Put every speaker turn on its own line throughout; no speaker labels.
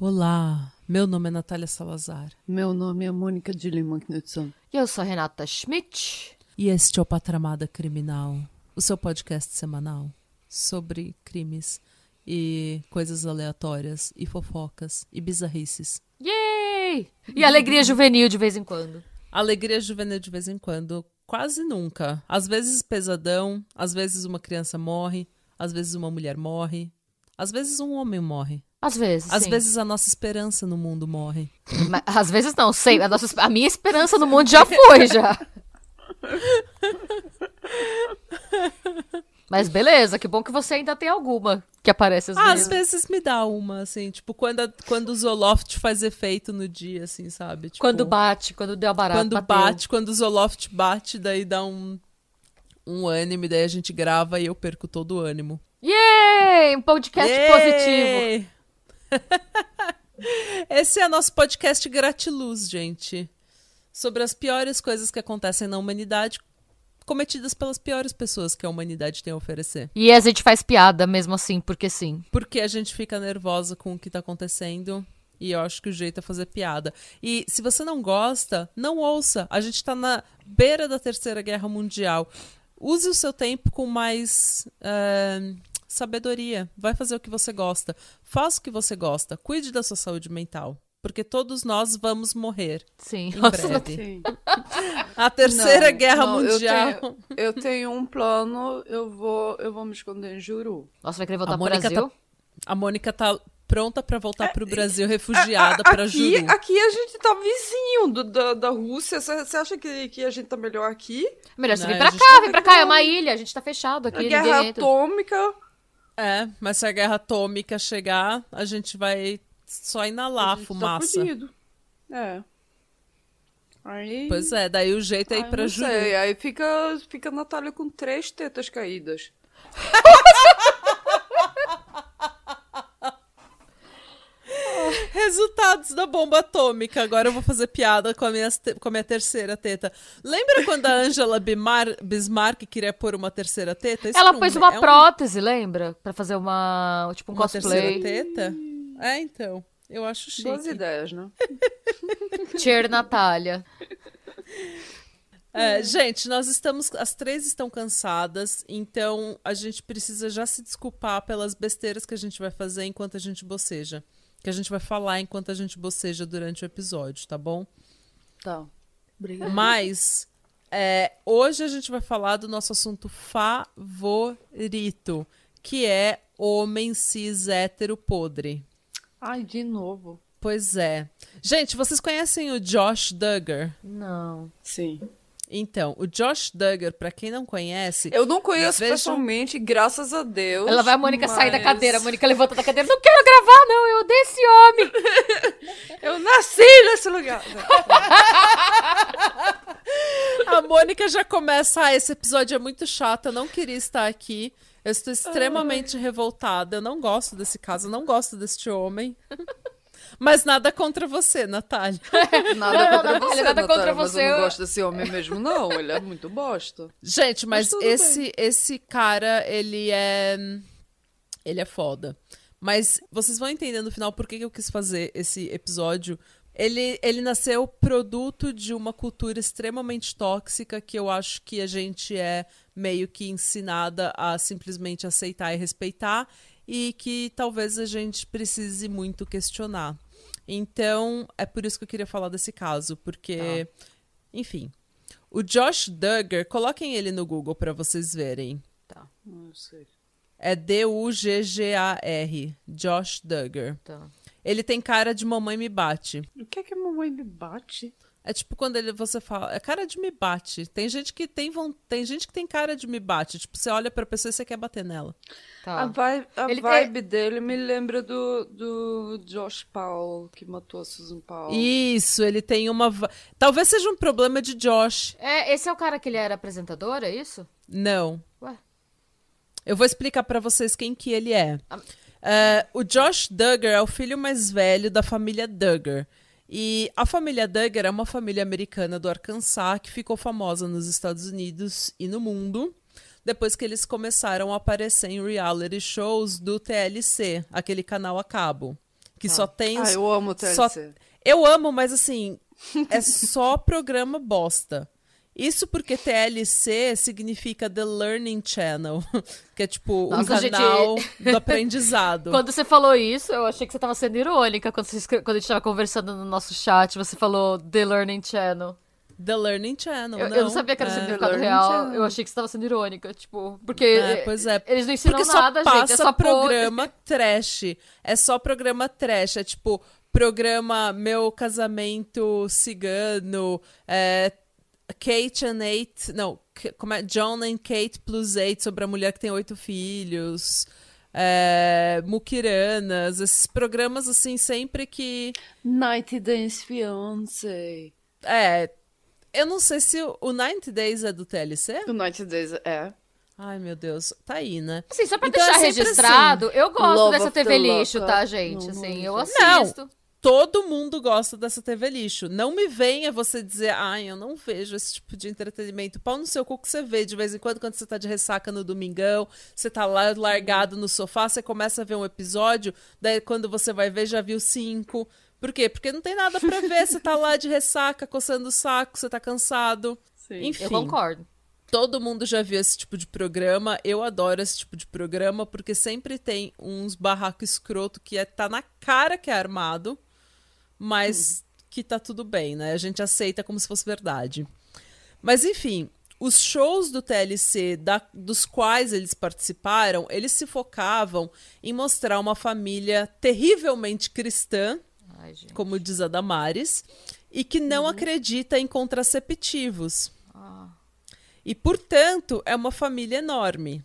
Olá, meu nome é Natália Salazar
Meu nome é Mônica de Lima Knudsen.
E eu sou Renata Schmidt.
e este é o Patramada Criminal, o seu podcast semanal sobre crimes e coisas aleatórias e fofocas e bizarrices.
Yay! E alegria juvenil de vez em quando.
Alegria juvenil de vez em quando, quase nunca. Às vezes pesadão, às vezes uma criança morre, às vezes uma mulher morre, às vezes um homem morre.
Às vezes.
Às
sim.
vezes a nossa esperança no mundo morre.
Mas, às vezes não, sei. A, nossa, a minha esperança no mundo já foi, já. Mas beleza, que bom que você ainda tem alguma que aparece às
Ah,
vezes.
às vezes me dá uma, assim, tipo, quando, a- quando o Zoloft faz efeito no dia, assim, sabe? Tipo,
Quando bate, quando deu a barata.
Quando
bateu.
bate, quando o Zoloft bate, daí dá um, um ânimo, daí a gente grava e eu perco todo o ânimo.
Yay! Um podcast positivo.
Yay! Esse é nosso podcast Gratiluz, gente. Sobre as piores coisas que acontecem na humanidade, cometidas pelas piores pessoas que a humanidade tem a oferecer.
E a gente faz piada mesmo assim, porque sim.
Porque a gente fica nervosa com o que tá acontecendo. E eu acho que o jeito é fazer piada. E se você não gosta, não ouça. A gente tá na beira da Terceira Guerra Mundial. Use o seu tempo com mais eh, sabedoria. Vai fazer o que você gosta. Faça o que você gosta. Cuide da sua saúde mental. Porque todos nós vamos morrer
Sim.
em
Nossa,
breve.
Sim.
A Terceira
Não,
Guerra
não, eu
Mundial.
tenho- Eu tenho um plano, eu vou, eu vou me esconder em Juru.
Nossa, vai querer voltar
A
pro
Mônica
Brasil?
A Mônica tá pronta pra voltar pro Brasil refugiada pra
aqui,
Juru.
aqui a gente tá vizinho do- da, da Rússia. Você acha que, que a gente tá melhor aqui?
Melhor você
Não,
vir
a
pra
gente
cá,
tá
vem pra cá, é uma ilha, a gente tá fechado aqui,
A guerra atômica.
É, mas se a guerra atômica chegar, a gente vai só inalar
a
a
gente
fumaça.
Tá fudido. é. Aí.
pois é, daí o jeito é
Ai,
ir pra
sei, Aí fica, fica a Natália com três tetas caídas.
Resultados da bomba atômica. Agora eu vou fazer piada com a minha, te- com a minha terceira teta. Lembra quando a Angela Bimar- Bismarck queria pôr uma terceira teta? Isso
Ela pôs uma
é um-
prótese, lembra? Pra fazer uma. Tipo um
uma
cosplay.
terceira teta? É, então. Eu acho chique.
Boas ideias, né?
Cheer Natália.
É, gente, nós estamos. As três estão cansadas, então a gente precisa já se desculpar pelas besteiras que a gente vai fazer enquanto a gente boceja. Que a gente vai falar enquanto a gente boceja durante o episódio, tá bom?
Tá. Obrigada.
Mas é, hoje a gente vai falar do nosso assunto favorito, que é homem cis hétero podre.
Ai, de novo.
Pois é. Gente, vocês conhecem o Josh Duggar?
Não.
Sim.
Então, o Josh Duggar, pra quem não conhece,
Eu não conheço pessoalmente, graças a Deus.
Ela vai a Mônica sair da
mas
cadeira. A Mônica levanta da cadeira. Não quero gravar, não. Eu odeio esse homem.
Eu nasci nesse lugar.
A Mônica já começa, ah, esse episódio é muito chato, eu não queria estar aqui. Eu estou extremamente revoltada, eu não gosto desse caso, eu não gosto deste homem. Mas nada contra você, Natália.
Nada contra
Natália,
você,
nada contra
Natália, mas
você,
eu não gosto desse homem mesmo, não. Ele é muito bosta.
Gente, mas,
Mas
esse esse cara, ele é ele é foda. Mas vocês vão entender no final por que que eu quis fazer esse episódio. Ele, ele nasceu produto de uma cultura extremamente tóxica que eu acho que a gente é meio que ensinada a simplesmente aceitar e respeitar e que talvez a gente precise muito questionar. Então, é por isso que eu queria falar desse caso, porque, enfim. O Josh Duggar, coloquem ele no Google pra vocês verem.
Não sei.
É D-U-G-G-A-R. Josh Duggar.
Tá.
Ele tem cara de mamãe me bate.
O que é que mamãe me bate?
É tipo quando ele, você fala, é cara de me bate. Tem gente que tem, tem gente que tem cara de me bate. Tipo, você olha pra pessoa e você quer bater nela.
Tá.
A vibe, a
Ele
vibe dele me lembra do, do Josh Powell, que matou a Susan Powell.
Isso, ele tem uma. Talvez seja um problema de Josh.
É, esse é o cara que ele era apresentador, é isso?
Não.
Ué.
Eu vou explicar pra vocês quem que ele é.
Ah.
É, o Josh Duggar é o filho mais velho da família Duggar. E a família Duggar é uma família americana do Arkansas que ficou famosa nos Estados Unidos e no mundo depois que eles começaram a aparecer em reality shows do TLC, aquele canal a cabo. Que só tem os
Ah, eu amo o TLC.
só- eu amo, mas assim, é só programa bosta. Isso porque TLC significa The Learning Channel, que é tipo um
Nossa, gente,
canal do aprendizado.
Quando você falou isso, eu achei que você tava sendo irônica quando, você quando a gente tava conversando no nosso chat, você falou The Learning Channel.
The Learning Channel,
Eu,
não.
eu não sabia que era o
é.
significado real.
Channel.
Eu achei que você tava sendo irônica, tipo, porque
É, pois é.
eles não ensinam
Porque
nada,
só
gente. É só
programa trash. É só programa trash. É tipo, programa Meu Casamento Cigano, é, Kate and Eight, não, como é? John and Kate plus Eight, sobre a mulher que tem oito filhos. É, Mukiranas, esses programas assim, sempre que.
90 Days Fiancé.
É. Eu não sei se o o 90 Days é do TLC.
O 90 Days é.
Ai, meu Deus. Tá aí, né?
Assim, só pra
Então é
deixar
sempre
registrado, eu gosto dessa TV lixo, tá, gente?
Não,
assim,
não
eu assisto.
Todo mundo gosta dessa TV lixo. Não me venha você dizer, ai, eu não vejo esse tipo de entretenimento. Pau no seu cu que você vê de vez em quando, quando você tá de ressaca no domingão, você tá lá largado no sofá, você começa a ver um episódio, daí quando você vai ver, já viu cinco. Por quê? Porque não tem nada pra ver, você tá lá de ressaca, coçando o saco, você tá cansado.
Sim.
Enfim.
Eu concordo.
Todo mundo já viu esse tipo de programa. Eu adoro esse tipo de programa porque sempre tem uns barraco escroto que é, tá na cara que é armado, mas que tá tudo bem, né? A gente aceita como se fosse verdade. Mas enfim, os shows do TLC, da- dos quais eles participaram, eles se focavam em mostrar uma família terrivelmente cristã,
Ai,
como diz a Damares, e que não
Uhum.
acredita em contraceptivos.
Ah.
E, portanto, é uma família enorme.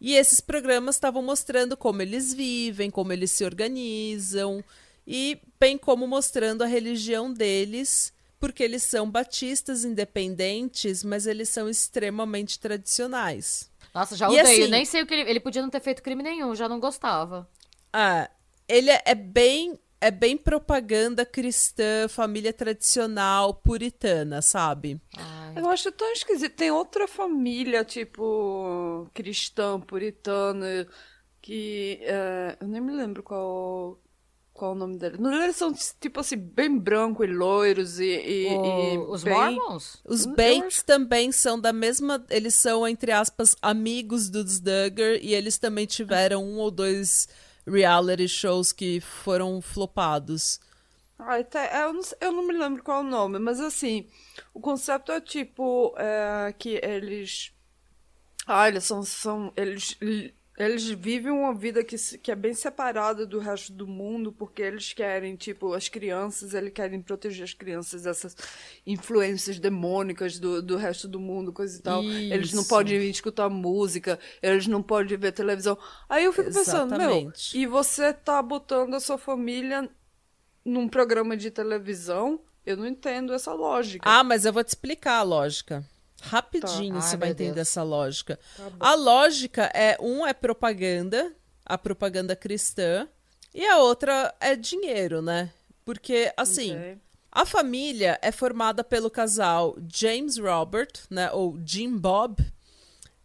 E esses programas estavam mostrando como eles vivem, como eles se organizam, e bem como mostrando a religião deles, porque eles são batistas independentes, mas eles são extremamente tradicionais.
Nossa, já
E
odeio.
assim-
Nem sei o que ele... Ele podia não ter feito crime nenhum, já não gostava.
Ah, ele é é bem é bem propaganda cristã, família tradicional, puritana, sabe?
Ai.
Eu acho tão esquisito. Tem outra família, tipo, cristã, puritana, que. é, eu nem me lembro qual. Qual o nome deles? Eles são, tipo assim, bem branco e loiros e. e- e
O- os
bem...
Mormons?
Os Bates também são da mesma. Eles são, entre aspas, amigos dos Duggar e eles também tiveram um ou dois reality shows que foram flopados.
Ah, até, eu, não, eu não me lembro qual o nome, mas assim, o conceito é tipo é, que eles. Ah, eles são. são eles, eles vivem uma vida que, que é bem separada do resto do mundo, porque eles querem, tipo, as crianças, eles querem proteger as crianças dessas influências demônicas do, do resto do mundo, coisa e tal. Eles não
Isso.
podem escutar música, eles não podem ver televisão. Aí eu fico pensando, meu,
Exatamente.
e você tá botando a sua família num programa de televisão, eu não entendo essa lógica.
Ah, mas eu vou te explicar a lógica. Rapidinho
Tá.
você
Ai,
vai entender
Deus.
essa lógica. a lógica é: um é propaganda, a propaganda cristã, e a outra é dinheiro, né? Porque, assim.
Ok.
A família é formada pelo casal James Robert, né, ou Jim Bob,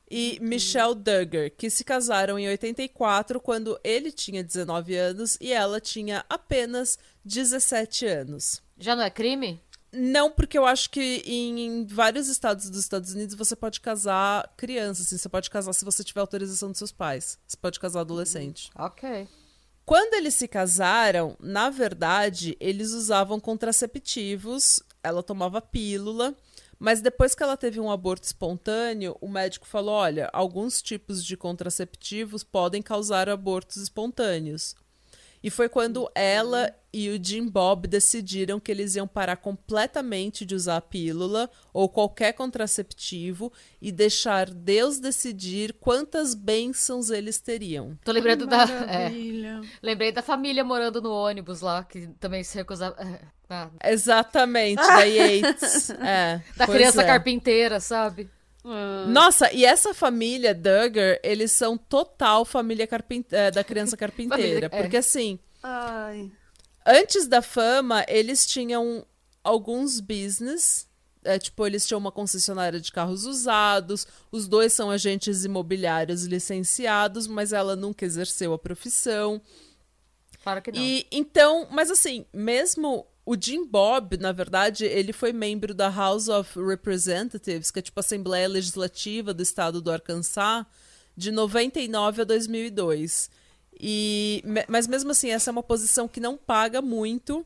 e Michelle Duggar, que se casaram em 84, quando ele tinha 19 anos e ela tinha apenas 17 anos.
Já não é crime?
Não, porque eu acho que em, vários estados dos Estados Unidos você pode casar criança, assim, você pode casar se você tiver autorização dos seus pais. Você pode casar adolescente.
Ok.
Quando eles se casaram, na verdade, eles usavam contraceptivos, ela tomava pílula, mas depois que ela teve um aborto espontâneo, o médico falou: olha, alguns tipos de contraceptivos podem causar abortos espontâneos. E foi quando ela e o Jim Bob decidiram que eles iam parar completamente de usar a pílula ou qualquer contraceptivo e deixar Deus decidir quantas bênçãos eles teriam.
Tô lembrando da. é, lembrei da família morando no ônibus lá, que também se recusava. é, ah,
Exatamente, da Yates. É,
da criança
é.
carpinteira, sabe?
Ah,
Nossa, e essa família Duggar, eles são total família carpin- é, da criança carpinteira.
Família- é.
Porque assim,
Ai.
antes da fama, eles tinham alguns business. É, tipo, eles tinham uma concessionária de carros usados. Os dois são agentes imobiliários licenciados, mas ela nunca exerceu a profissão.
Claro que não.
E então, mas assim, mesmo o Jim Bob, na verdade, ele foi membro da House of Representatives, que é tipo a Assembleia Legislativa do estado do Arkansas, de 99 a 2002. E, mas mesmo assim, essa é uma posição que não paga muito.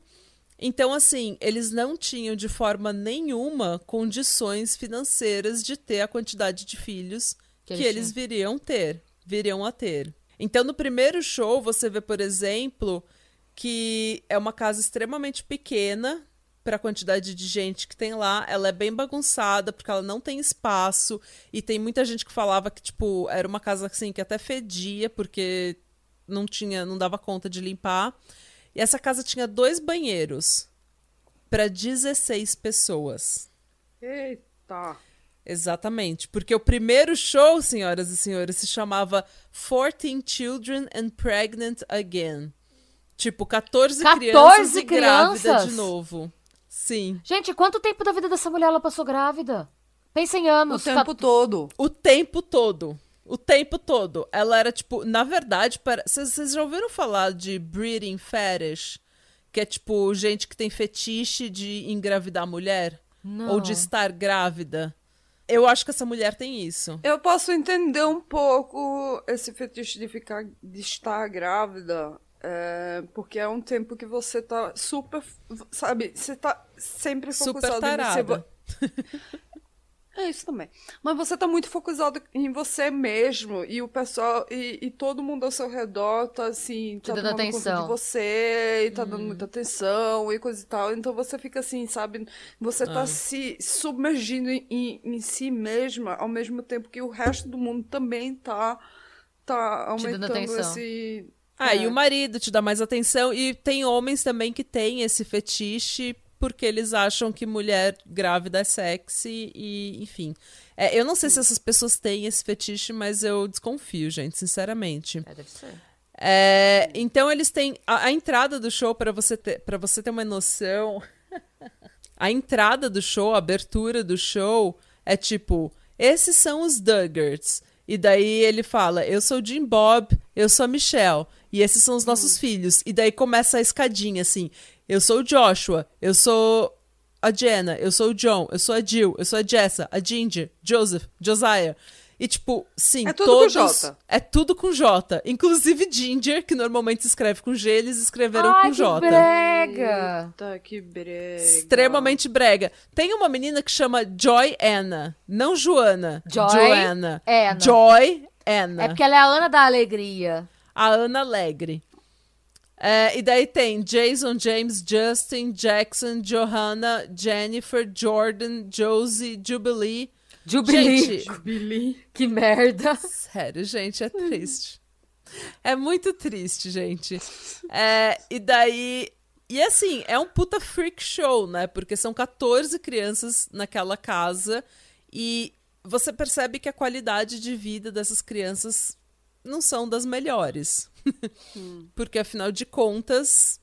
Então, assim, eles não tinham de forma nenhuma condições financeiras de ter a quantidade de filhos
Que
que,
eles
eles viriam ter, viriam a ter. Então, no primeiro show, você vê, por exemplo, que é uma casa extremamente pequena para a quantidade de gente que tem lá. Ela é bem bagunçada porque ela não tem espaço e tem muita gente que falava que tipo era uma casa assim que até fedia porque não tinha, não dava conta de limpar. E essa casa tinha dois banheiros para 16 pessoas.
Eita.
Exatamente, porque o primeiro show, senhoras e senhores, se chamava 14 Children and Pregnant Again. Tipo, 14,
14
crianças e grávida
crianças?
de novo. Sim.
Gente, quanto tempo da vida dessa mulher ela passou grávida? Pensa em
O
anos.
tempo
Ca-
todo.
O tempo todo. O tempo todo. Ela era, tipo, na verdade, para... vocês vocês já ouviram falar de breeding fetish? Que é, tipo, gente que tem fetiche de engravidar mulher?
Não.
Ou de estar grávida? Eu acho que essa mulher tem isso.
Eu posso entender um pouco esse fetiche de ficar de estar grávida, é, porque é um tempo que você tá super, sabe, você tá sempre
Super
focusado em você. É isso também. Mas você tá muito focusado em você mesmo e o pessoal e, e todo mundo ao seu redor tá assim, tá
dando atenção.
de você e tá
Hum.
dando muita atenção e coisa e tal. Então você fica assim, sabe? Você
Ah.
tá se submergindo em, em, si mesma ao mesmo tempo que o resto do mundo também tá tá
Te dando
aumentando
atenção.
esse
Ah,
É.
e o marido te dá mais atenção. E tem homens também que têm esse fetiche porque eles acham que mulher grávida é sexy e, enfim. É, eu não sei se essas pessoas têm esse fetiche, mas eu desconfio, gente, sinceramente.
É, deve ser.
É, então eles têm a, a entrada do show para você ter para você ter uma noção. a entrada do show, a abertura do show é tipo, esses são os Duggards. E daí ele fala, eu sou o Jim Bob, eu sou a Michelle, e esses são os nossos filhos. E daí começa a escadinha assim, eu sou o Joshua, eu sou a Jenna, eu sou o John, eu sou a Jill, eu sou a Jessa, a Ginger, Joseph, Josiah. E tipo, sim,
É tudo com
todos
J.
é tudo com J. Inclusive Ginger, que normalmente se escreve com G, eles escreveram
Ai,
com
que
J.
brega!
Eita, que brega.
Extremamente brega. Tem uma menina que chama Joy Anna, não Joana.
Joy
Joanna.
Anna.
Joy Anna.
É porque ela é a Ana da Alegria.
A Ana Alegre. É, e daí tem Jason, James, Justin, Jackson, Johanna, Jennifer, Jordan, Josie, Jubilee.
Jubilee.
Gente,
Billy.
Que merda.
Sério, gente, é triste. É muito triste, gente. É, e daí. E assim, é um puta freak show, né? Porque são 14 crianças naquela casa e você percebe que a qualidade de vida dessas crianças não são das melhores. Porque afinal de contas,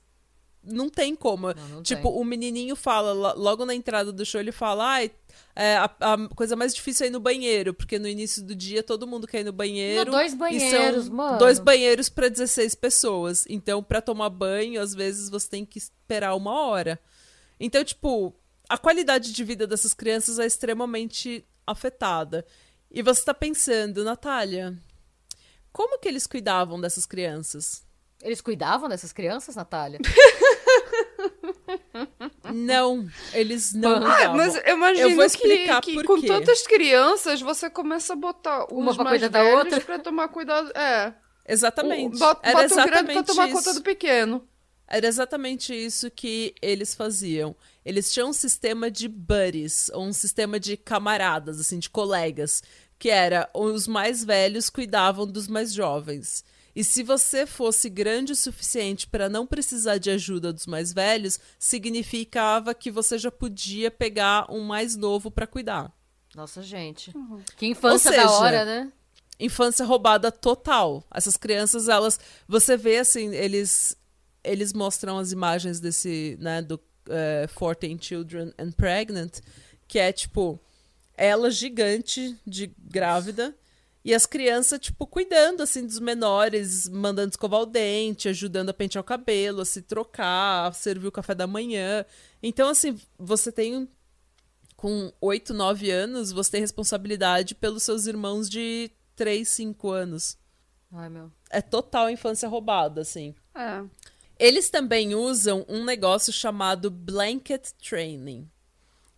não tem como.
Não, não
tipo, o menininho fala, lo- logo na entrada do show, ele fala: ai, é, a, a coisa mais difícil é ir no banheiro, porque no início do dia todo mundo quer ir no banheiro.
Não, dois banheiros, mano.
Dois banheiros pra 16 pessoas. Então, pra tomar banho, às vezes você tem que esperar uma hora. Então, tipo, a qualidade de vida dessas crianças é extremamente afetada. E você tá pensando, Natália, como que eles cuidavam dessas crianças?
Eles cuidavam dessas crianças, Natália?
Não, eles não
Ah.
Mas eu imagino
Eu vou
que,
explicar
que
por
com
quê.
tantas crianças você começa a botar
Uma cuidar da outra.
pra tomar cuidado. É.
Exatamente.
O- Bota,
Era
bota o grande pra
exatamente
tomar
isso.
conta do pequeno.
Era exatamente isso que eles faziam. Eles tinham um sistema de buddies, ou um sistema de camaradas, assim, de colegas, que era os mais velhos cuidavam dos mais jovens. E se você fosse grande o suficiente para não precisar de ajuda dos mais velhos, significava que você já podia pegar um mais novo para cuidar.
Nossa, gente. Que infância
Ou
da
seja,
hora, né?
infância roubada total. Essas crianças, elas, você vê assim, eles eles mostram as imagens desse, né, do eh, 14 Children and Pregnant, que é tipo ela gigante de grávida e as crianças tipo cuidando assim dos menores, mandando escovar o dente, ajudando a pentear o cabelo, a se trocar, a servir o café da manhã. Então assim, você tem com 8, 9 anos, você tem responsabilidade pelos seus irmãos de 3, 5 anos.
Ai, meu.
É total infância roubada, assim.
É.
Eles também usam um negócio chamado blanket training,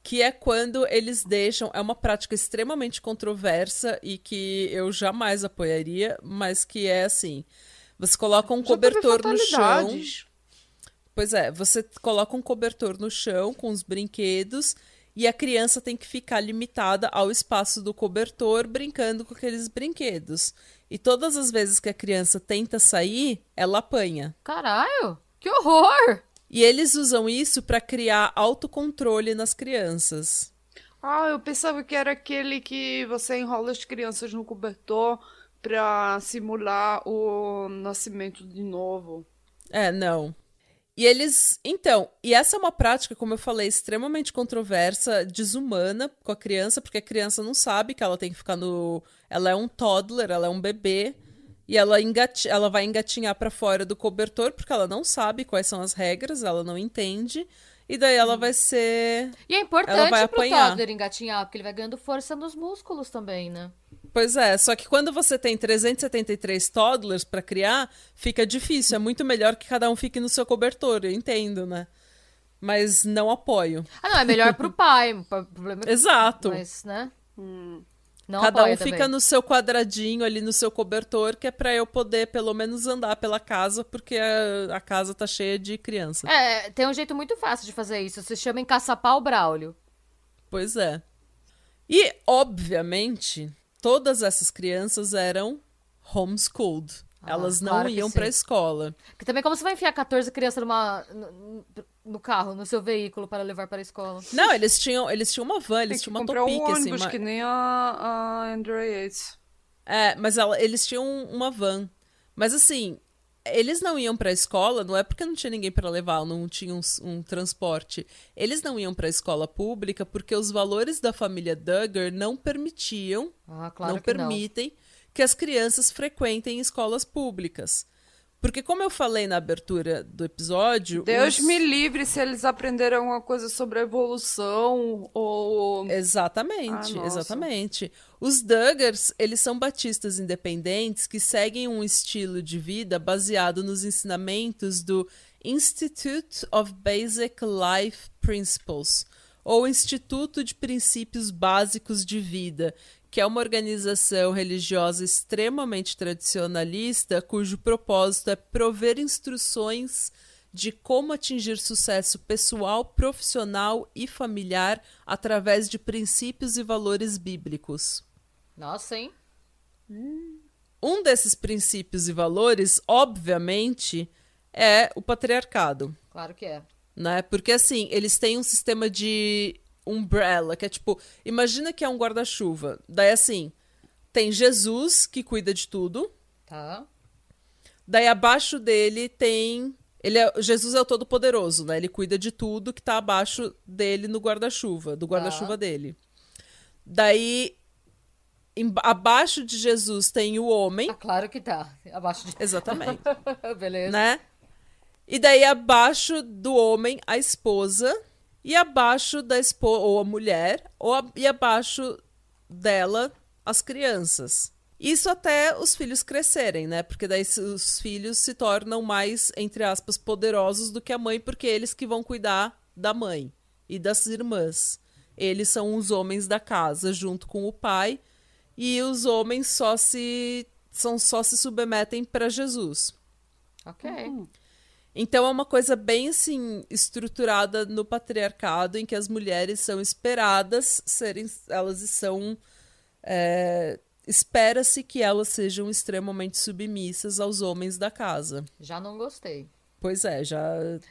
que é quando eles deixam. É uma prática extremamente controversa e que eu jamais apoiaria, mas que é assim: você coloca um
Já
cobertor no chão. Pois é, você coloca um cobertor no chão com os brinquedos e a criança tem que ficar limitada ao espaço do cobertor brincando com aqueles brinquedos. E todas as vezes que a criança tenta sair, ela apanha.
Caralho! Que horror!
E eles usam isso para criar autocontrole nas crianças.
Ah, eu pensava que era aquele que você enrola as crianças no cobertor pra simular o nascimento de novo.
É, não. E eles. Então, e essa é uma prática, como eu falei, extremamente controversa, desumana com a criança, porque a criança não sabe que ela tem que ficar no. Ela é um toddler, ela é um bebê, e ela, engati... ela vai engatinhar pra fora do cobertor, porque ela não sabe quais são as regras, ela não entende, e daí ela vai ser.
E é
Ela
importante
vai
pro
apanhar.
toddler engatinhar, porque ele vai ganhando força nos músculos também, né?
Pois é, só que quando você tem 373 toddlers pra criar, fica difícil. É muito melhor que cada um fique no seu cobertor, eu entendo, né? Mas não apoio.
Ah, não, é melhor pro pai. O problema é
Exato.
Mas, né? Não
Cada um fica
também.
no seu quadradinho ali no seu cobertor, que é pra eu poder pelo menos andar pela casa, porque a, a casa tá cheia de criança.
É, tem um jeito muito fácil de fazer isso. Se chama encaçapar o Braulio.
Pois é. E, obviamente, todas essas crianças eram homeschooled.
Ah,
Elas não
claro
iam pra escola.
Porque também como você vai enfiar 14 crianças numa, no, carro, no seu veículo para levar para a escola?
Não, eles tinham, eles tinham uma van, eles tinham uma
comprar um
topique, assim.
ônibus,
uma-
que nem a, a Andrea Yates.
É, mas ela- eles tinham uma van. Mas assim, eles não iam pra escola, não é porque não tinha ninguém pra levar, não tinha um, um transporte. Eles não iam pra escola pública porque os valores da família Duggar não permitiam,
Ah, claro
não
que não.
permitem que as crianças frequentem escolas públicas. Porque como eu falei na abertura do episódio,
Deus
os-
me livre se eles aprenderem alguma coisa sobre a evolução ou.
Exatamente,
Ah,
exatamente. Os Duggars, eles são batistas independentes que seguem um estilo de vida baseado nos ensinamentos do Institute of Basic Life Principles, ou Instituto de Princípios Básicos de Vida, que é uma organização religiosa extremamente tradicionalista, cujo propósito é prover instruções de como atingir sucesso pessoal, profissional e familiar através de princípios e valores bíblicos.
Nossa, hein?
Um desses princípios e valores, obviamente, é o patriarcado,
Claro que é.
né? Porque assim, eles têm um sistema de umbrella, que é tipo, imagina que é um guarda-chuva. Daí assim, tem Jesus que cuida de tudo,
Tá.
Daí abaixo dele tem. Ele é... Jesus é o Todo-Poderoso, né? Ele cuida de tudo que tá abaixo dele no guarda-chuva, do guarda-chuva dele. Daí, em- abaixo de Jesus tem o homem,
Ah, claro que tá. Abaixo de.
exatamente,
Beleza.
né? E daí abaixo do homem a esposa e abaixo da esposa ou a mulher ou a- e abaixo dela as crianças. Isso até os filhos crescerem, né? Porque daí os filhos se tornam mais, entre aspas, poderosos do que a mãe, porque eles que vão cuidar da mãe e das irmãs. Eles são os homens da casa junto com o pai e os homens só se são só se submetem para Jesus.
Ok.
Então é uma coisa bem assim estruturada no patriarcado em que as mulheres são esperadas serem elas são é, espera-se que elas sejam extremamente submissas aos homens da casa.
Já não gostei.
Pois é, já.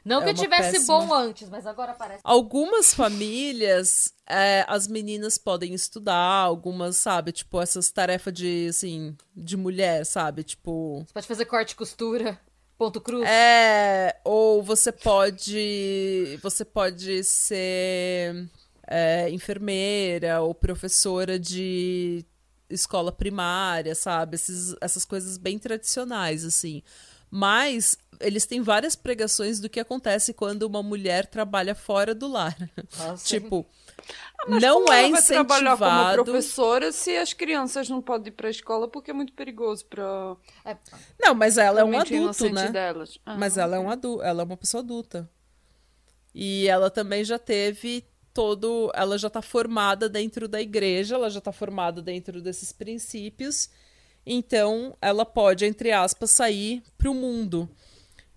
Não
é
que tivesse
péssima-
bom antes, mas agora parece.
Algumas famílias, é, as meninas podem estudar, algumas, sabe, tipo, essas tarefas de, assim, de mulher, sabe? Tipo.
Você pode fazer corte e costura, ponto cruz.
É, ou você pode. Você pode ser é, enfermeira ou professora de escola primária, sabe? Esses- essas coisas bem tradicionais, assim. Mas eles têm várias pregações do que acontece quando uma mulher trabalha fora do lar.
Nossa.
tipo,
Mas
não
como
é
ela vai trabalhar como
incentivado.
professora se as crianças não podem ir pra escola porque é muito perigoso pra,
É,
Não, mas ela é um adulto, né?
delas. Ah,
Mas ela é um adulto, ela é uma pessoa adulta. E ela também já teve todo, ela já tá formada dentro da igreja, ela já tá formada dentro desses princípios. Então, ela pode, entre aspas, sair pro mundo.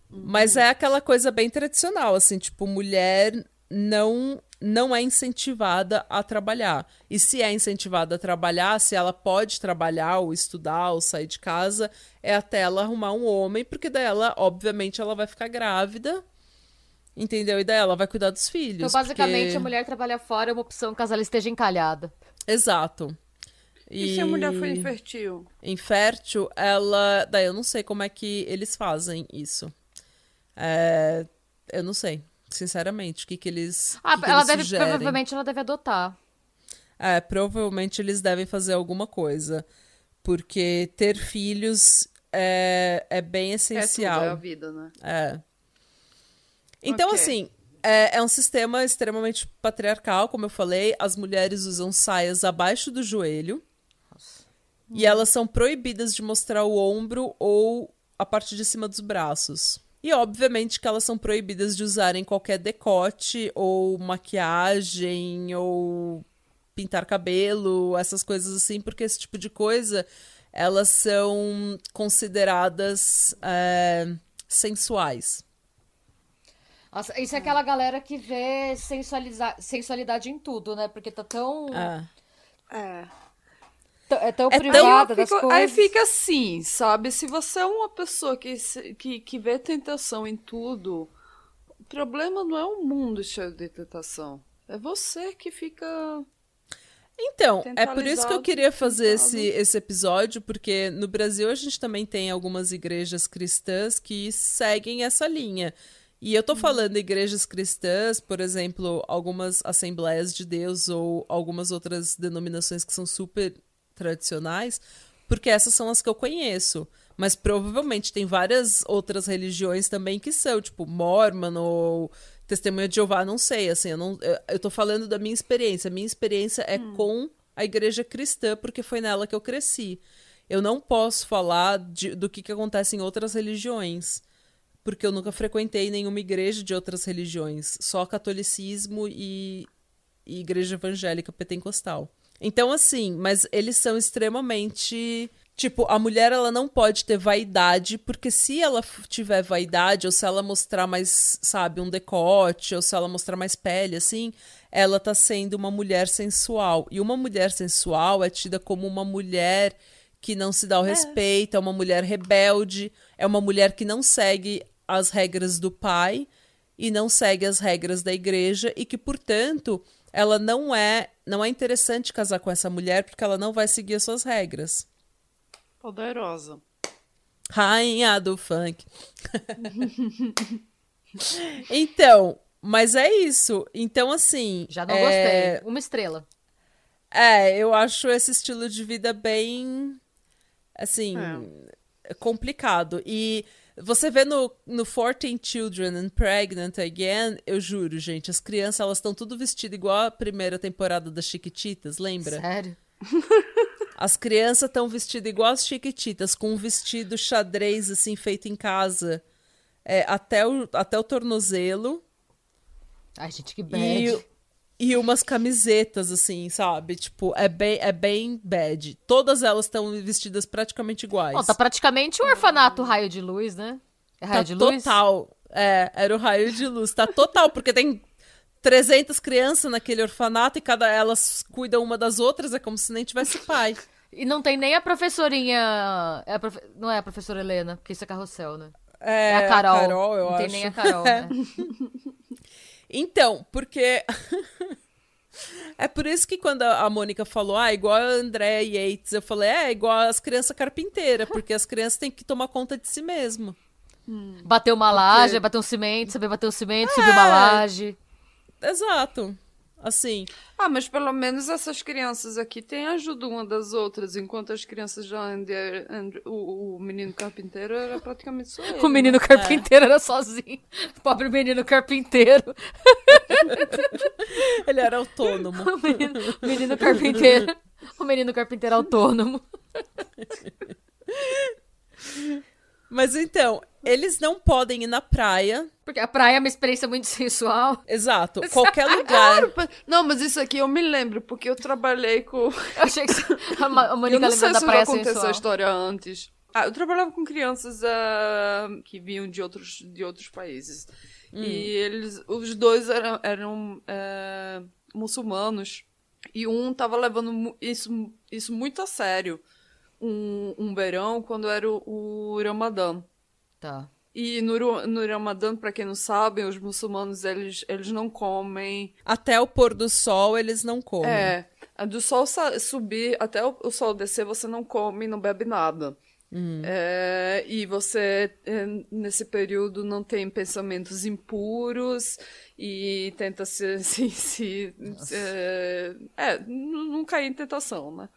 Mas é aquela coisa bem tradicional, assim, tipo, mulher não não é incentivada a trabalhar. E se é incentivada a trabalhar, se ela pode trabalhar ou estudar ou sair de casa, é até ela arrumar um homem, porque daí ela, obviamente, ela vai ficar grávida. Entendeu? E daí ela vai cuidar dos filhos.
Então, basicamente,
porque-
a mulher trabalhar fora é uma opção caso ela esteja encalhada.
Exato.
E se a mulher for infertil?
infértil, ela. Daí eu não sei como é que eles fazem isso. É, Eu não sei, sinceramente, o que, que eles.
Ah,
que que
ela
eles
deve,
sugerem.
provavelmente ela deve adotar.
É, provavelmente eles devem fazer alguma coisa. Porque ter filhos é, é bem
É tudo,
essencial.
é a vida, né?
É. Então,
Ok.
assim, é, é um sistema extremamente patriarcal, como eu falei. As mulheres usam saias abaixo do joelho. E elas são proibidas de mostrar o ombro ou a parte de cima dos braços. E, obviamente, que elas são proibidas de usarem qualquer decote ou maquiagem ou pintar cabelo, essas coisas assim, porque esse tipo de coisa elas são consideradas é, sensuais.
Nossa, isso é aquela galera que vê sensualidade em tudo, né? Porque tá tão.
É.
É.
É tão
É tão-
privada
Aí
das
fica-
coisas.
Aí fica assim, sabe? Se você é uma pessoa que, que, que vê tentação em tudo, o problema não é o mundo cheio de tentação. É você que fica.
Então, é por isso que eu queria fazer esse, esse episódio, porque no Brasil a gente também tem algumas igrejas cristãs que seguem essa linha. E eu tô falando igrejas cristãs, por exemplo, algumas Assembleias de Deus ou algumas outras denominações que são super tradicionais, porque essas são as que eu conheço. Mas provavelmente tem várias outras religiões também que são, tipo Mormon ou Testemunha de Jeová, não sei, assim, eu, não, eu, eu tô falando da minha experiência. A minha experiência é com a igreja cristã, porque foi nela que eu cresci. Eu não posso falar de- do que, que acontece em outras religiões, porque eu nunca frequentei nenhuma igreja de outras religiões, só catolicismo e, e igreja evangélica pentecostal. Então, assim, mas eles são extremamente. Tipo, a mulher ela não pode ter vaidade, porque se ela tiver vaidade, ou se ela mostrar mais, sabe, um decote, ou se ela mostrar mais pele, assim, ela tá sendo uma mulher sensual. E uma mulher sensual é tida como uma mulher que não se dá o respeito, é uma mulher rebelde, é uma mulher que não segue as regras do pai e não segue as regras da igreja e que, portanto, ela não é, não é interessante casar com essa mulher porque ela não vai seguir as suas regras.
Poderosa.
Rainha do funk. então, mas é isso. Então, assim.
Já não
é...
gostei. Uma estrela.
É, eu acho esse estilo de vida bem. Assim. complicado. E você vê no, no 14 Children and Pregnant Again, eu juro, gente, as crianças elas estão tudo vestidas igual a primeira temporada das Chiquititas, lembra?
Sério?
As crianças estão vestidas igual as Chiquititas, com um vestido xadrez, assim, feito em casa, é, até, o, até o tornozelo.
Ai, gente, que bad.
E, e umas camisetas, assim, sabe? Tipo, é bem, é bem bad. Todas elas estão vestidas praticamente iguais.
Bom, tá praticamente um orfanato raio de luz, né? É raio
tá
de luz?
total. É, era o raio de luz. Tá total, porque tem 300 crianças naquele orfanato e cada elas cuidam uma das outras, é como se nem tivesse pai.
E não tem nem a professorinha. É a profe- Não é a professora Helena, porque isso é carrossel, né?
É,
É a Carol.
eu
não tem
acho.
nem a Carol, né?
Então, porque. é por isso que quando a Mônica falou, ah, igual a André Yates, eu falei, é, igual as crianças carpinteiras, porque as crianças têm que tomar conta de si mesmo.
Bateu uma laje, bateu um cimento, saber bater um cimento, subiu uma laje.
Exato. Assim.
Ah, mas pelo menos essas crianças aqui têm ajuda uma das outras, enquanto as crianças já André, André- o, o menino carpinteiro era praticamente só ele.
O menino carpinteiro era sozinho. Pobre menino carpinteiro.
Ele era autônomo.
O menino, o menino carpinteiro. O menino carpinteiro autônomo.
Mas então, eles não podem ir na praia.
Porque a praia é uma experiência muito sensual.
Exato. Qualquer lugar.
Claro, Não, mas isso aqui eu me lembro, porque eu trabalhei com.
Eu achei que a Ma- a
Eu
Mônica
não sei
da
se
praia
já aconteceu
sensual.
a história antes. Ah, eu trabalhava com crianças ah, que vinham de outros, de outros países.
Hum.
E eles, os dois eram, eram ah, muçulmanos. E um tava levando isso, isso muito a sério. Um, um verão, quando era o, o Ramadã.
Tá.
E no, no Ramadã, pra quem não sabe, os muçulmanos, eles, eles não comem
Até o pôr do sol, eles não comem.
é, do sol subir até o, o sol descer, você não come, não bebe nada. É, e você, é, nesse período, não tem pensamentos impuros e tenta se. se, se é, é, n- não cair em tentação, né?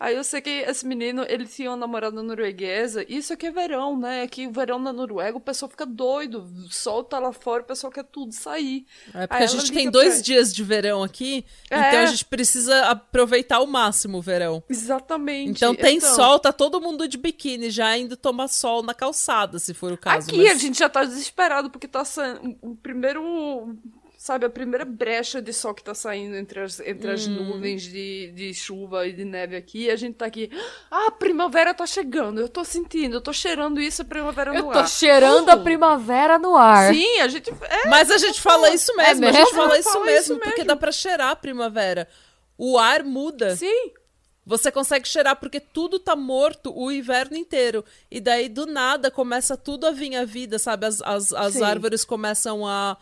Aí eu sei que esse menino, ele tinha uma namorada norueguesa, e isso aqui é verão, né? Aqui, verão na Noruega, o pessoal fica doido, o sol tá lá fora, o pessoal quer tudo sair.
É porque
Aí
a gente tem dois
pra-
dias de verão aqui,
É.
então a gente precisa aproveitar ao máximo o verão.
Exatamente.
Então tem sol, tá todo mundo de biquíni já indo tomar sol na calçada, se for o caso.
Aqui
mas-
a gente já tá desesperado porque tá saindo o primeiro, sabe, a primeira brecha de sol que tá saindo entre as, entre as
Hum.
nuvens de, de chuva e de neve aqui. E a gente tá aqui, ah, a primavera tá chegando, eu tô sentindo, eu tô cheirando isso, a primavera
Eu
no
tô
ar.
cheirando a
Uh!
primavera no ar.
Sim, a gente, é,
Mas a gente fala isso mesmo, a gente
mesmo?
fala isso
Fala
mesmo,
isso
porque
mesmo.
dá pra cheirar a primavera. O ar muda.
sim.
Você consegue cheirar porque tudo tá morto o inverno inteiro. E daí, do nada, começa tudo a vir à vida, sabe? As, as, as árvores começam a,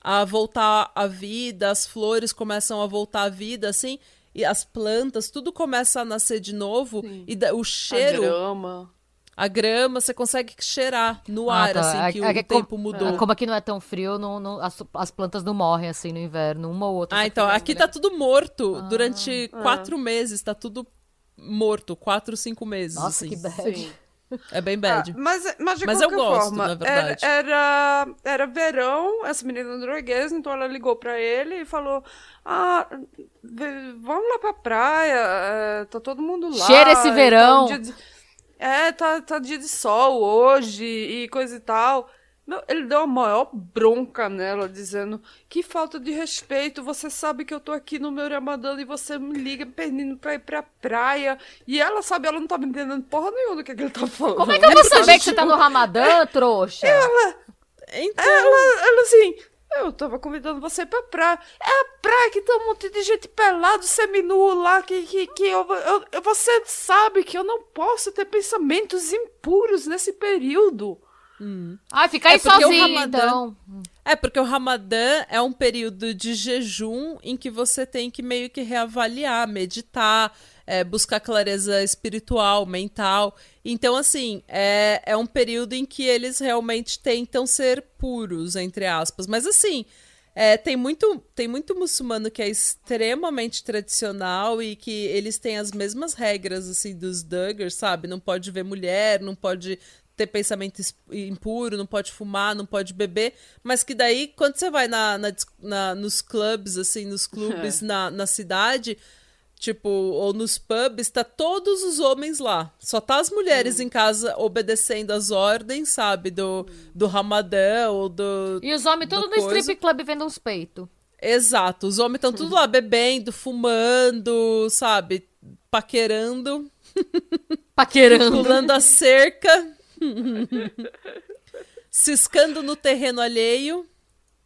a voltar à vida, as flores começam a voltar à vida, assim. E as plantas, tudo começa a nascer de novo.
Sim.
E o
A
cheiro,
grama.
a grama, você consegue cheirar no
Ah,
ar,
tá.
assim, que
É- é
o
que
tempo
como-
mudou.
Como aqui não é tão frio, não, não- as, as plantas não morrem assim no inverno, uma ou outra.
Ah,
só
então,
fica
aqui
mais
tá tudo morto.
Ah.
Durante quatro meses, tá tudo morto. Quatro, cinco meses,
Nossa,
assim.
que bad.
Sim.
É bem bad.
Ah, mas, mas de
Mas eu
qualquer
gosto,
forma,
na verdade.
Era, era, era verão, essa menina norueguesa, então ela ligou pra ele e falou: Ah, vamos lá pra praia, é, tá todo mundo lá.
Cheira esse
e tá um
verão."
de- é, tá, tá dia de sol hoje e coisa e tal. Meu, ele deu a maior bronca nela, dizendo: Que falta de respeito, você sabe que eu tô aqui no meu Ramadã e você me liga pedindo pra ir pra praia. E ela, sabe, ela não tava entendendo porra nenhuma do que, que ele tá falando.
Como é que eu vou saber que você tá no Ramadã, trouxa?
Então,
Ela, ela assim, eu tava convidando você pra praia. É a praia que tem um monte de gente pelado, seminu lá, que, que, que eu- eu- você sabe que eu não posso ter pensamentos impuros nesse período.
Ah, fica aí
É porque o
sozinho,
Ramadã-
então.
É, porque o Ramadã é um período de jejum em que você tem que meio que reavaliar, meditar, é, buscar clareza espiritual, mental. Então, assim, é, é um período em que eles realmente tentam ser puros, entre aspas. Mas, assim, é, tem, muito, tem muito muçulmano que é extremamente tradicional e que eles têm as mesmas regras, assim, dos Duggars, sabe? Não pode ver mulher, não pode ter pensamento impuro, não pode fumar, não pode beber, mas que daí, quando você vai na, na na- nos clubes, assim, nos clubes na, na cidade, tipo, ou nos pubs, tá todos os homens lá. Só tá as mulheres em casa obedecendo as ordens, sabe, do, do Ramadã ou do...
E os homens
do
tudo no
coisa.
strip club vendo uns peitos.
Exato. Os homens estão tudo lá bebendo, fumando, sabe? Paquerando.
Paquerando.
Pulando a cerca. ciscando no terreno alheio.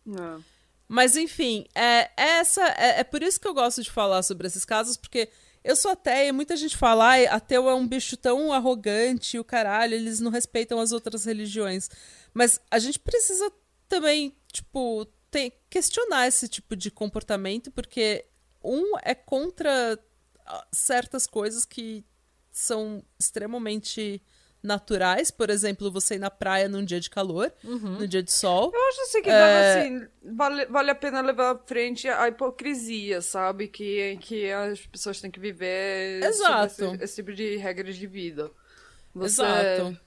Não.
Mas enfim, é, é essa é, é, por isso que eu gosto de falar sobre esses casos, porque eu sou ateia, muita gente fala, ai, ateu é um bicho tão arrogante, o caralho, eles não respeitam as outras religiões. Mas a gente precisa também, tipo, tem, questionar esse tipo de comportamento, porque um é contra ah, certas coisas que são extremamente naturais, por exemplo, você ir na praia num dia de calor,
Uhum.
num dia de sol.
Eu acho assim que
É.
assim, vale, vale a pena levar à frente a hipocrisia, sabe? Que, que as pessoas têm que viver
Exato.
Esse, esse tipo de regras de vida. Você-
Exato.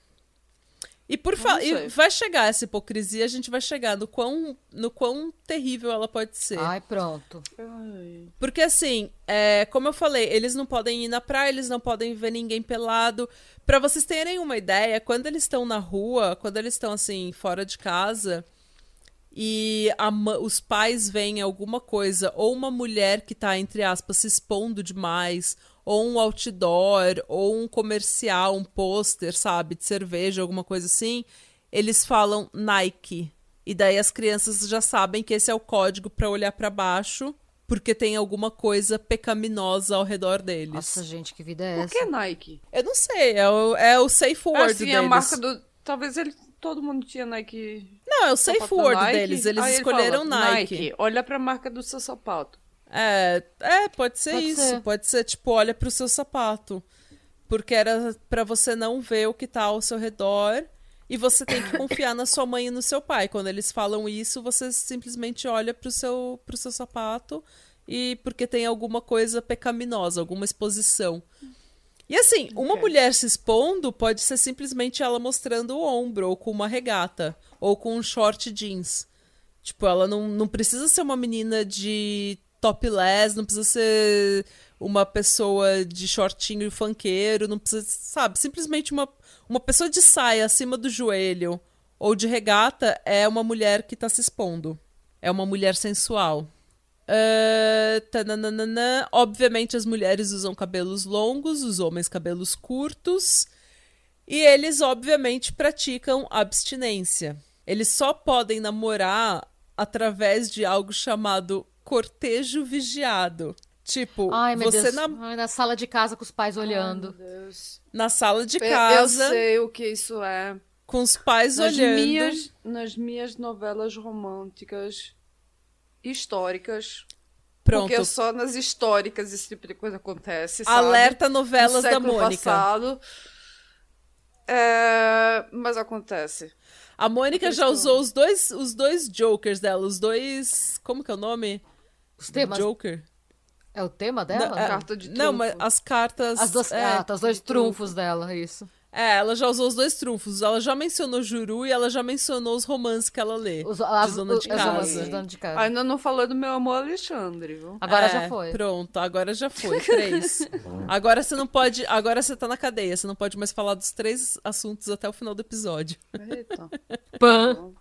E por
Eu
fa-
não
e
sei.
vai chegar essa hipocrisia, a gente vai chegar no quão, no quão terrível ela pode ser.
Ai, pronto.
Ai.
Porque assim, é, como eu falei, eles não podem ir na praia, eles não podem ver ninguém pelado. Pra vocês terem uma ideia, quando eles estão na rua, quando eles estão assim, fora de casa, e a os pais veem alguma coisa, ou uma mulher que tá, entre aspas, se expondo demais, ou um outdoor, ou um comercial, um pôster, sabe, de cerveja, alguma coisa assim, eles falam Nike. E daí as crianças já sabem que esse é o código pra olhar pra baixo, porque tem alguma coisa pecaminosa ao redor deles.
Nossa, gente, que vida é
Por
essa?
que Nike?
Eu não sei, é o, é o safe word
assim,
deles.
a marca do. Talvez ele, todo mundo tinha Nike.
Não, é o safe word
Nike.
deles. Eles
Aí ele
escolheram
fala,
Nike.
Olha pra marca do seu sapato.
É, é, pode ser
Pode
isso.
ser.
Pode ser, tipo, olha pro seu sapato. Porque era pra você não ver o que tá ao seu redor. E você tem que confiar na sua mãe e no seu pai. Quando eles falam isso, você simplesmente olha pro seu, pro seu sapato. E porque tem alguma coisa pecaminosa, alguma exposição. E assim, uma
Ok.
mulher se expondo pode ser simplesmente ela mostrando o ombro, ou com uma regata, ou com um short jeans. Tipo, ela não, não precisa ser uma menina de topless, não precisa ser uma pessoa de shortinho funkeiro, não precisa, sabe? Simplesmente uma, uma pessoa de saia acima do joelho ou de regata é uma mulher que tá se expondo. É uma mulher sensual. Ah, tananana. Obviamente as mulheres usam cabelos longos, os homens cabelos curtos. E eles, obviamente, praticam abstinência. Eles só podem namorar através de algo chamado cortejo vigiado. Tipo,
Ai, meu
você
Deus.
na,
Ai, na sala de casa com os pais olhando.
Ai, meu Deus.
na sala de
Eu- Eu
casa,
sei o que isso é.
com os pais
Nas
olhando.
minhas, nas minhas novelas românticas históricas.
Pronto.
Porque só nas históricas esse tipo de coisa acontece. sabe?
Alerta
No
novelas da
século
Mônica.
Passado. É, Mas acontece.
A Mônica já usou os dois, os dois jokers dela, os dois. Como que é o nome?
Os temas.
Joker.
É o tema dela?
Não, é-
Carta de
Não, mas as cartas.
As duas,
é,
tá, os dois
de trunfo.
trunfos dela, isso.
é, ela já usou os dois trunfos. Ela já mencionou Juru e ela já mencionou os romances que ela lê.
Os, as,
de dona de casa.
de dona de casa.
Ainda não falou do meu amor Alexandre, viu?
Agora
É,
já foi.
Pronto, agora já foi. Três. agora você não pode. Agora você tá na cadeia. Você não pode mais falar dos três assuntos até o final do episódio.
Eita.
Pã.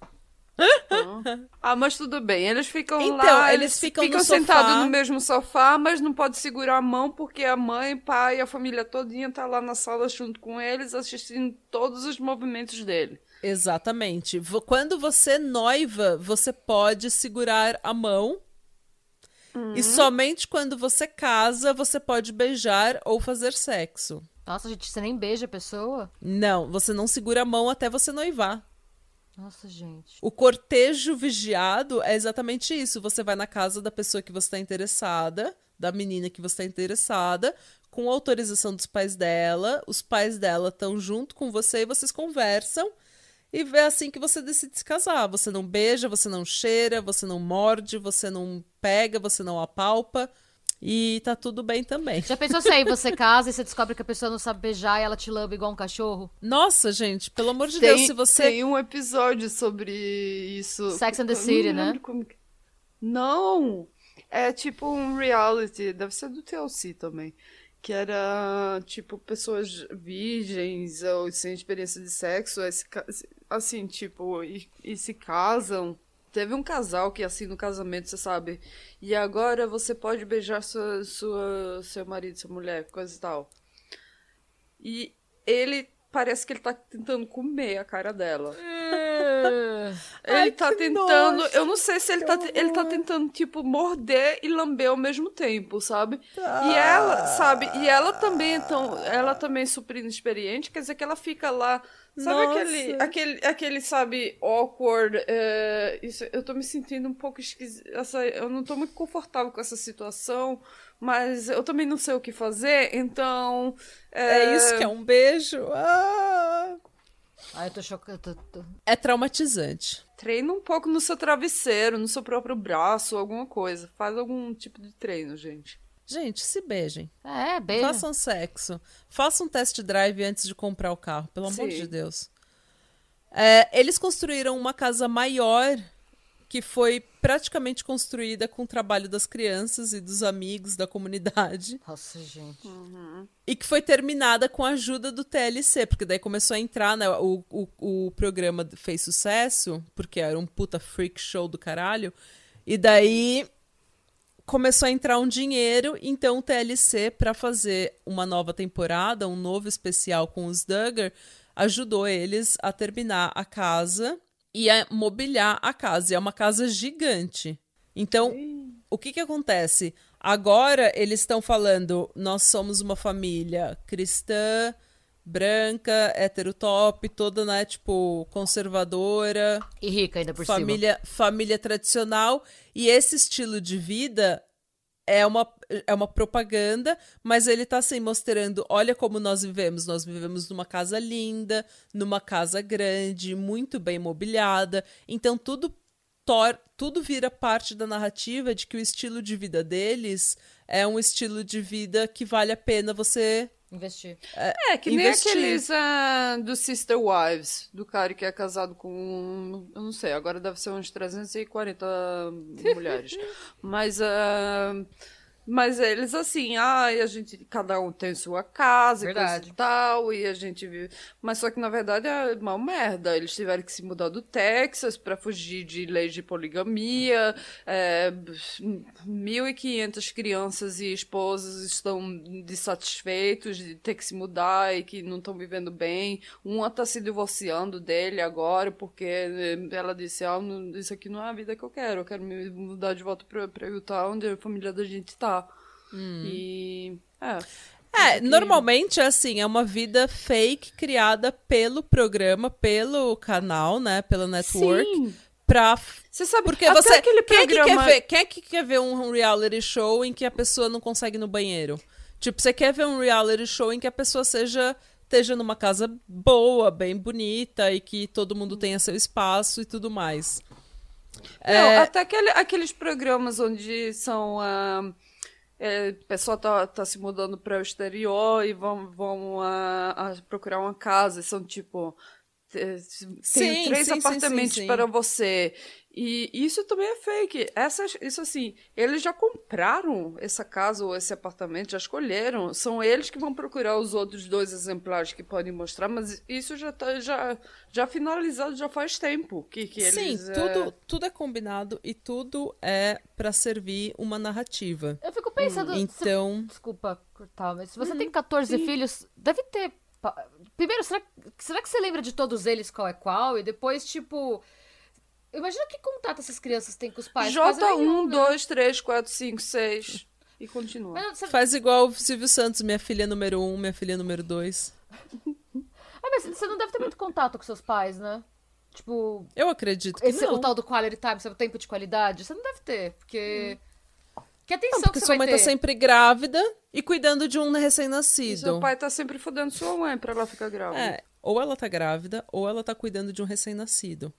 Ah, mas tudo bem. Eles ficam
Então,
lá,
eles ficam no
sentados
sofá.
no mesmo sofá, mas não pode segurar a mão porque a mãe, pai, a família todinha tá lá na sala junto com eles, assistindo todos os movimentos dele.
Exatamente. Quando você noiva, você pode segurar a mão. E somente quando você casa, você pode beijar ou fazer sexo.
Nossa, gente, você nem beija a pessoa?
Não, você não segura a mão até você noivar.
Nossa, gente.
O cortejo vigiado é exatamente isso. Você vai na casa da pessoa que você está interessada, da menina que você está interessada, com autorização dos pais dela. Os pais dela estão junto com você e vocês conversam. E é assim que você decide se casar. Você não beija, você não cheira, você não morde, você não pega, você não apalpa. E tá tudo bem também.
Já pensou se aí você casa e você descobre que a pessoa não sabe beijar e ela te lamba igual um cachorro?
Nossa, gente, pelo amor de
Tem,
Deus, se você.
tem um episódio sobre isso.
Sex and the
não
City,
me
né?
como Não! É tipo um reality, deve ser do TLC também. Que era, tipo, pessoas virgens ou sem experiência de sexo, assim, tipo, e, e se casam. Teve um casal que, assim, no casamento, você sabe, e agora você pode beijar sua, sua, seu marido, sua mulher, coisa e tal. E ele parece que ele tá tentando comer a cara dela. Ele
Ai,
tá tentando.
nojo,
eu não sei se ele tá, ele tá tentando, tipo, morder e lamber ao mesmo tempo, sabe? E
Ah.
ela, sabe? E ela também é tão. Ela também é super inexperiente, quer dizer que ela fica lá. Sabe
Nossa.
aquele, aquele, aquele, sabe, awkward. é, isso, eu tô me sentindo um pouco esquisita. Eu não tô muito confortável com essa situação, mas eu também não sei o que fazer, então.
É isso que é um beijo. Ah.
Ai, eu tô chocada. tô- tô-
É traumatizante.
Treina um pouco no seu travesseiro, no seu próprio braço, alguma coisa. Faz algum tipo de treino, gente.
Gente, se beijem.
É, beijo.
Façam sexo. Façam um test drive antes de comprar o carro, pelo amor
Sim.
de Deus. É, eles construíram uma casa maior que foi praticamente construída com o trabalho das crianças e dos amigos da comunidade.
Nossa, gente.
e que foi terminada com a ajuda do TLC, porque daí começou a entrar, né, o, o, o programa fez sucesso, porque era um puta freak show do caralho, e daí começou a entrar um dinheiro, então o TLC, para fazer uma nova temporada, um novo especial com os Duggar, ajudou eles a terminar a casa e a mobiliar a casa. E é uma casa gigante. Então, o que que acontece? Agora eles estão falando, nós somos uma família cristã, branca, heterotop, toda, né, tipo, conservadora,
E rica ainda por cima.
família, família tradicional e esse estilo de vida é uma, é uma propaganda, mas ele tá assim mostrando, olha como nós vivemos, nós vivemos numa casa linda, numa casa grande, muito bem mobiliada, então tudo tor tudo vira parte da narrativa de que o estilo de vida deles é um estilo de vida que vale a pena você
Investir.
É, que
Investir.
nem aqueles ah, do Sister Wives, do cara que é casado com, eu não sei, agora deve ser uns 340 mulheres. Mas, ah, mas eles assim, ai, a gente, cada um tem sua casa e coisa
Verdade.
e tal, e a gente vive. Mas só que na verdade é uma merda. Eles tiveram que se mudar do Texas pra fugir de leis de poligamia. É, 1.500 crianças e esposas estão dissatisfeitos de ter que se mudar e que não estão vivendo bem. Uma tá se divorciando dele agora porque eh, ela disse: ah, isso aqui não é a vida que eu quero. Eu quero me mudar de volta pra, pra Utah, onde a família da gente tá. E. É.
É, normalmente é assim, é uma vida fake criada pelo programa, pelo canal, né, pela network,
Sim.
pra...
Você sabe
Porque
até
você...
aquele
Quem é que
programa...
quer ver, quem é que quer ver um reality show em que a pessoa não consegue ir no banheiro? Tipo, você quer ver um reality show em que a pessoa seja esteja numa casa boa, bem bonita e que todo mundo tenha seu espaço e tudo mais.
Não,
É,
até aquele- aqueles programas onde são. ah, é, o pessoal tá, tá se mudando para o exterior e vão, vão ah, ah, procurar uma casa. São tipo. Te- Tem
Sim,
três
sim, sim,
apartamentos
sim, sim.
para você. E isso também é fake. Essas, isso assim, eles já compraram essa casa ou esse apartamento, já escolheram. São eles que vão procurar os outros dois exemplares que podem mostrar, mas isso já tá já, já finalizado já faz tempo. Que, que
sim,
eles, é,
tudo, tudo é combinado e tudo é pra servir uma narrativa.
Eu fico pensando. se-
Então,
Desculpa cortar, mas se você tem 14 filhos, deve ter. Primeiro, será, será que você lembra de todos eles qual é qual? E depois, tipo. Imagina que contato essas crianças têm com os pais. Quase nenhum,
J1,
né?
2, 3, 4, 5, 6. E continua.
Mas você-
Faz igual o Silvio Santos, minha filha número um, minha filha número dois.
Ah, mas você não deve ter muito contato com seus pais, né? Tipo,
Eu acredito que
esse,
não.
o tal do quality time, sabe, o tempo de qualidade, você não deve ter, porque. Que atenção
porque
que você
sua
vai
mãe
ter.
tá sempre grávida e cuidando de um
E seu
recém-nascido.
pai tá sempre fodendo sua mãe pra ela ficar grávida.
É, ou ela tá grávida, ou ela tá cuidando de um recém-nascido.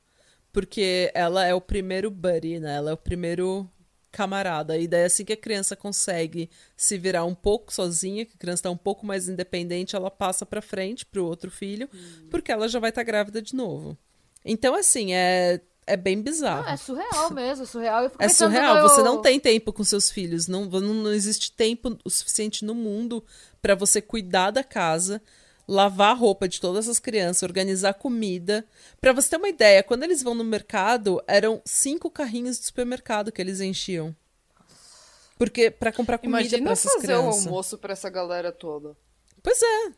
Porque ela é o primeiro buddy, né? Ela é o primeiro camarada. E daí, assim que a criança consegue se virar um pouco sozinha, que a criança tá um pouco mais independente, ela passa pra frente pro outro filho, porque ela já vai estar grávida de novo. Então, assim, é, é bem bizarro.
Não, é surreal mesmo, é surreal. Eu fico
É
pensando
surreal, você não tem tempo com seus filhos, não, não, não existe tempo o suficiente no mundo pra você cuidar da casa, lavar a roupa de todas as crianças, organizar comida. Pra você ter uma ideia, quando eles vão no mercado, eram cinco carrinhos de supermercado que eles enchiam. Porque para comprar comida
Imagina
para essas
fazer
crianças.
o almoço pra essa galera toda.
Pois é.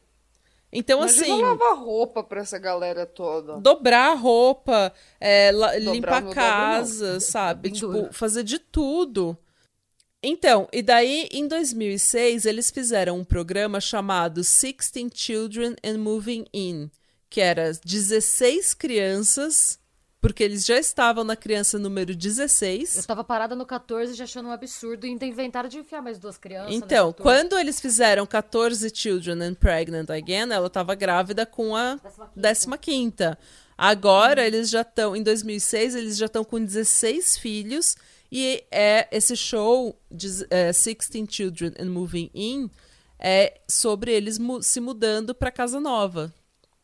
Então
Imagina
assim,
lavar roupa pra essa galera toda.
dobrar a roupa, é, la- limpar a casa, sabe?
Bem
Tipo,
duro.
fazer de tudo. Então, e daí em 2006 eles fizeram um programa chamado 16 Children and Moving In, que era 16 crianças, porque eles já estavam na criança número
Eu
16.
tava parada no 14 já achando um absurdo e ainda inventaram de enfiar mais duas crianças.
Então, quando eles fizeram 14 Children and Pregnant Again, ela estava grávida com a 15 Agora eles já estão, em 2006, eles já estão com 16 filhos e é esse show de, é, 16 Children and Moving In é sobre eles mu- se mudando para casa nova.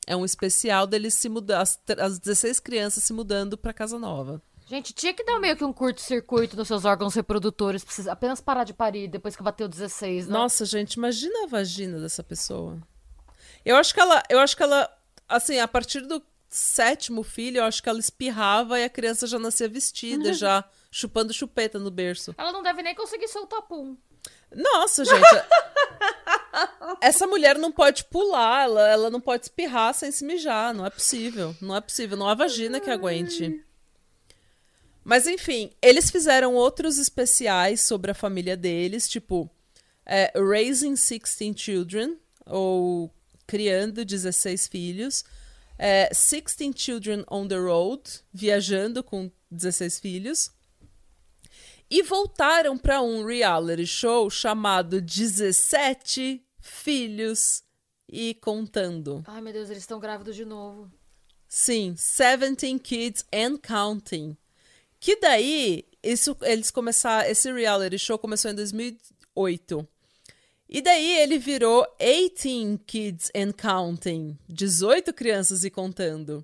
É um especial deles se mudando, as, as 16 crianças se mudando para casa nova.
Gente, tinha que dar meio que um curto-circuito nos seus órgãos reprodutores. Precisa apenas parar de parir depois que bateu 16, né?
Nossa, gente, imagina a vagina dessa pessoa. Eu acho que ela, eu acho que ela, assim, a partir do sétimo filho, eu acho que ela espirrava e a criança já nascia vestida, já chupando chupeta no berço.
Ela não deve nem conseguir soltar pum.
Nossa, gente. essa mulher não pode pular, ela, ela não pode espirrar sem se mijar, não é possível. Não é possível, não há vagina que aguente. Mas enfim, eles fizeram outros especiais sobre a família deles, tipo é, Raising 16 Children, ou Criando 16 Filhos, é, 16 Children on the Road, viajando com 16 filhos, e voltaram para um reality show chamado 17 Filhos e Contando.
Ai, meu Deus, eles estão grávidos de novo.
Sim, 17 Kids and Counting. Que daí, isso, eles começaram, esse reality show começou em 2008. E daí ele virou 18 Kids and Counting, 18 crianças e contando.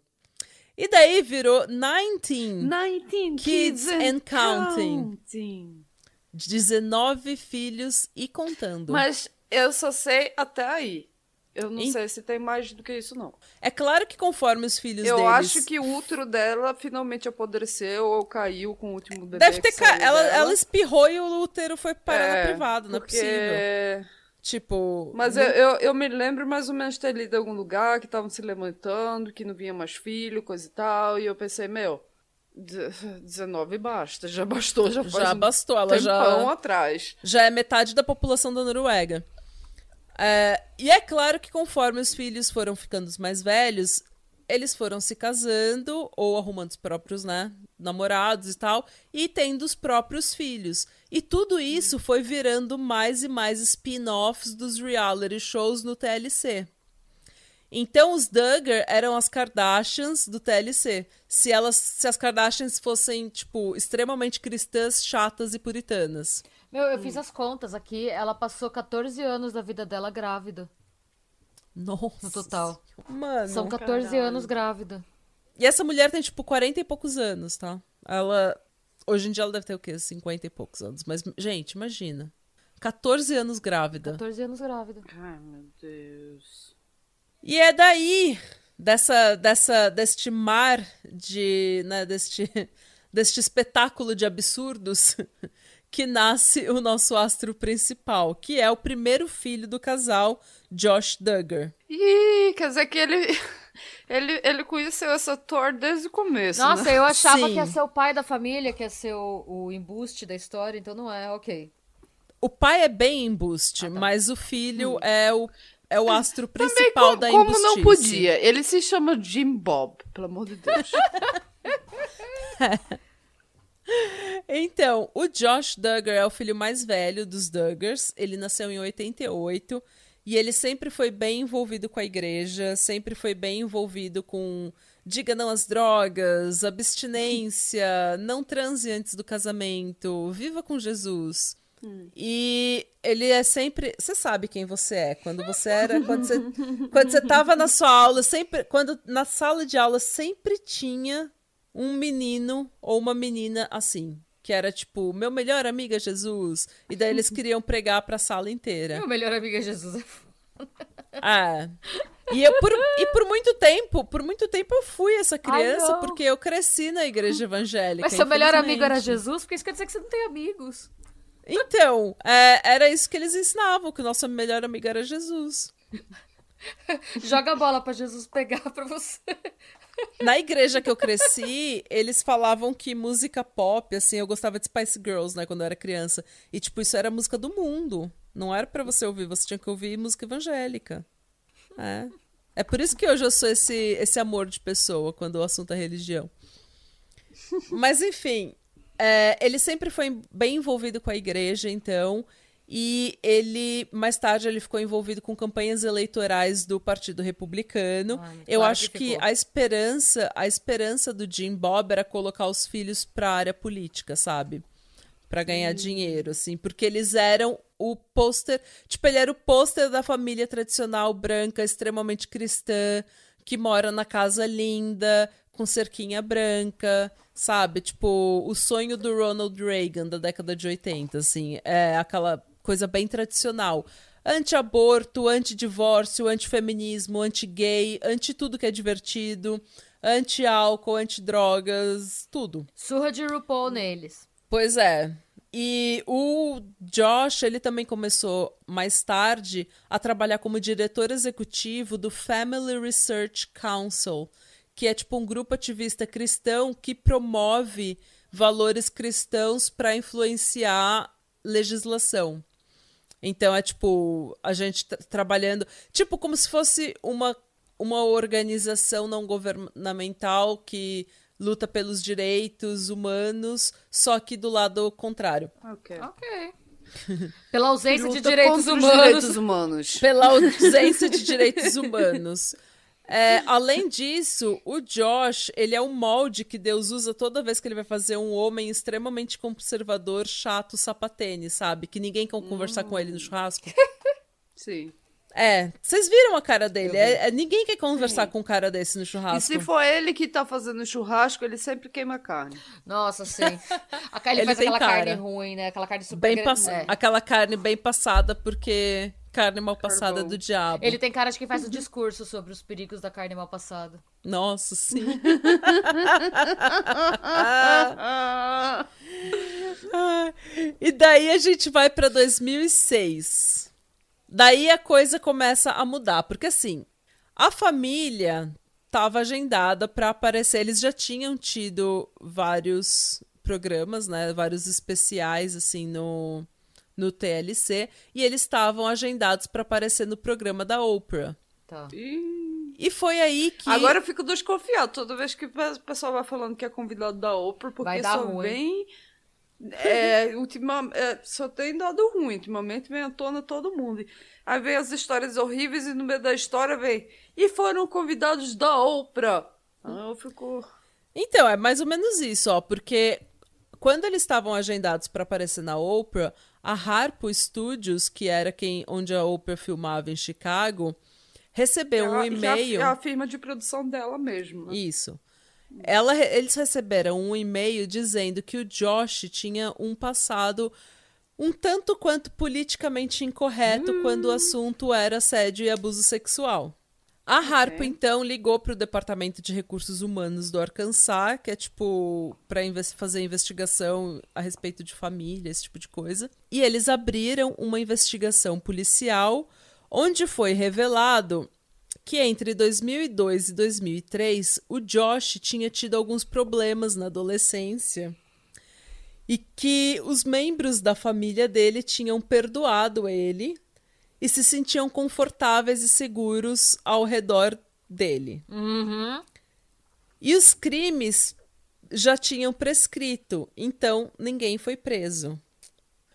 E daí virou 19,
19
Kids and counting.
counting.
19 filhos e contando.
Mas eu só sei até aí. Eu não
Em-
sei se tem mais do que isso, não.
É claro que conforme os filhos
Eu
deles...
acho que o útero dela finalmente apodreceu ou caiu com o último bebê
Deve ter
que
ca...
saiu
ela, ela espirrou e o útero foi parar
É,
na privada, não é
porque-
possível. Tipo.
Mas
não-
eu, eu, eu me lembro mais ou menos de ter lido em algum lugar que estavam se levantando, que não vinha mais filho, coisa e tal. E eu pensei, meu, de- 19 basta, já bastou, já
Já
um
bastou, ela já,
atrás.
já é metade da população da Noruega. É, e é claro que conforme os filhos foram ficando mais velhos, eles foram se casando ou arrumando os próprios, né, namorados e tal, e tendo os próprios filhos. E tudo isso foi virando mais e mais spin-offs dos reality shows no TLC. Então os Duggar eram as Kardashians do TLC. Se elas, se as Kardashians fossem tipo extremamente cristãs, chatas e puritanas.
Meu, eu
Hum.
fiz as contas aqui. Ela passou 14 anos da vida dela grávida.
Nossa.
No total.
Mano.
São 14
caralho.
anos grávida.
E essa mulher tem tipo 40 e poucos anos, tá? Ela hoje em dia ela deve ter o quê? 50 e poucos anos, mas gente, imagina. 14 anos grávida.
14 anos grávida.
Ai, meu Deus.
E é daí, dessa, dessa, deste mar de, né, deste, deste espetáculo de absurdos, que nasce o nosso astro principal, que é o primeiro filho do casal, Josh Duggar.
Ih, quer dizer que ele, ele, ele conheceu essa Thor desde o começo,
Nossa,
né?
eu achava
Sim.
que ia ser o pai da família, que ia ser o, o embuste da história, então não é, ok.
O pai é bem embuste, mas o filho é o, é o astro
Também
principal
como,
da
como
embustice.
não podia. Ele se chama Jim Bob, pelo amor de Deus.
Então, o Josh Duggar é o filho mais velho dos Duggars. Ele nasceu em 88 e ele sempre foi bem envolvido com a igreja, sempre foi bem envolvido com diga não às drogas, abstinência, não transe antes do casamento, viva com Jesus. E ele é sempre. Você sabe quem você é. Quando você era. Quando você, quando você tava na sua aula, sempre. Quando na sala de aula sempre tinha um menino ou uma menina assim. Que era tipo, meu melhor amigo é Jesus. E daí eles queriam pregar pra sala inteira.
Meu melhor amigo é Jesus.
Ah. E, eu, por, e por muito tempo, por muito tempo eu fui essa criança,
Ai,
porque eu cresci na igreja evangélica.
Mas seu melhor amigo era. Jesus? Porque isso quer dizer que você não tem amigos.
Então, é, era isso que eles ensinavam, que o nosso melhor amigo era Jesus.
Joga a bola pra Jesus pegar pra você.
Na igreja que eu cresci, eles falavam que música pop, assim, eu gostava de Spice Girls, né, quando eu era criança. E, tipo, isso era música do mundo. Não era pra você ouvir, você tinha que ouvir música evangélica. É. É por isso que hoje eu sou esse, esse amor de pessoa quando o assunto é religião. Mas, enfim, é, ele sempre foi bem envolvido com a igreja, então. E ele, mais tarde, ele ficou envolvido com campanhas eleitorais do Partido Republicano.
Ai,
Eu
claro
acho
que
que, a esperança, a esperança do Jim Bob era colocar os filhos pra área política, sabe? Pra ganhar dinheiro, assim, porque eles eram o pôster, tipo, ele era o pôster da família tradicional branca, extremamente cristã, que mora na casa linda, com cerquinha branca, sabe? Tipo, o sonho do Ronald Reagan da década de 80, assim, é aquela coisa bem tradicional. Anti-aborto, anti-divórcio, anti-feminismo, anti-gay, anti-tudo que é divertido, anti-álcool, anti-drogas, tudo.
Surra de RuPaul neles.
Pois é. E o Josh, ele também começou mais tarde a trabalhar como diretor executivo do Family Research Council, que é tipo um grupo ativista cristão que promove valores cristãos para influenciar legislação. Então é tipo a gente tra- trabalhando, tipo como se fosse uma uma organização não governamental que luta pelos direitos humanos, só que do lado contrário.
Ok.
Ok. Pela ausência de direitos humanos.
direitos humanos.
Pela ausência de direitos humanos. É, além disso, o Josh, ele é um molde que Deus usa toda vez que ele vai fazer um homem extremamente conservador, chato, sapatene, sabe? Que ninguém quer conversar com ele no churrasco.
Sim.
É, vocês viram a cara dele. É, é- ninguém quer conversar com um cara desse no
E
churrasco.
se for ele que tá fazendo churrasco, ele sempre queima carne.
Nossa, sim. A carne
Ele
faz aquela
cara.
carne ruim, né? Aquela carne super...
Bem pass-
é.
Aquela carne bem passada, porque carne mal passada
Carvão.
do diabo.
Ele tem cara de quem faz um discurso sobre os perigos da carne mal passada.
Nossa, sim. E daí a gente vai pra 2006. Daí a coisa começa a mudar, porque assim, a família estava agendada pra aparecer, eles já tinham tido vários programas, né, vários especiais assim no no TLC e eles estavam agendados pra aparecer no programa da Oprah.
Tá.
E foi aí que
Agora eu fico desconfiado toda vez que o pessoal vai falando que é convidado da Oprah, porque só
ruim.
vem. É, ultima, é, só tem dado ruim. Ultimamente vem à tona todo mundo. Aí vem as histórias horríveis e no meio da história vem. E foram convidados da Oprah. Ah, eu fico.
Então, é mais ou menos isso, ó, porque quando eles estavam agendados para aparecer na Oprah, a Harpo Studios, que era quem onde a Oprah filmava em Chicago, recebeu um
É a-
e-mail.
É a, firma de produção dela mesmo. né?
Isso. Ela, eles receberam um e-mail dizendo que o Josh tinha um passado um tanto quanto politicamente incorreto quando o assunto era assédio e abuso sexual. A Harpo, então, ligou para o Departamento de Recursos Humanos do Arkansas, que é tipo para fazer investigação a respeito de família, esse tipo de coisa. E eles abriram uma investigação policial onde foi revelado que entre 2002 e 2003 o Josh tinha tido alguns problemas na adolescência e que os membros da família dele tinham perdoado ele e se sentiam confortáveis e seguros ao redor dele.
Uhum.
E os crimes já tinham prescrito, então ninguém foi preso.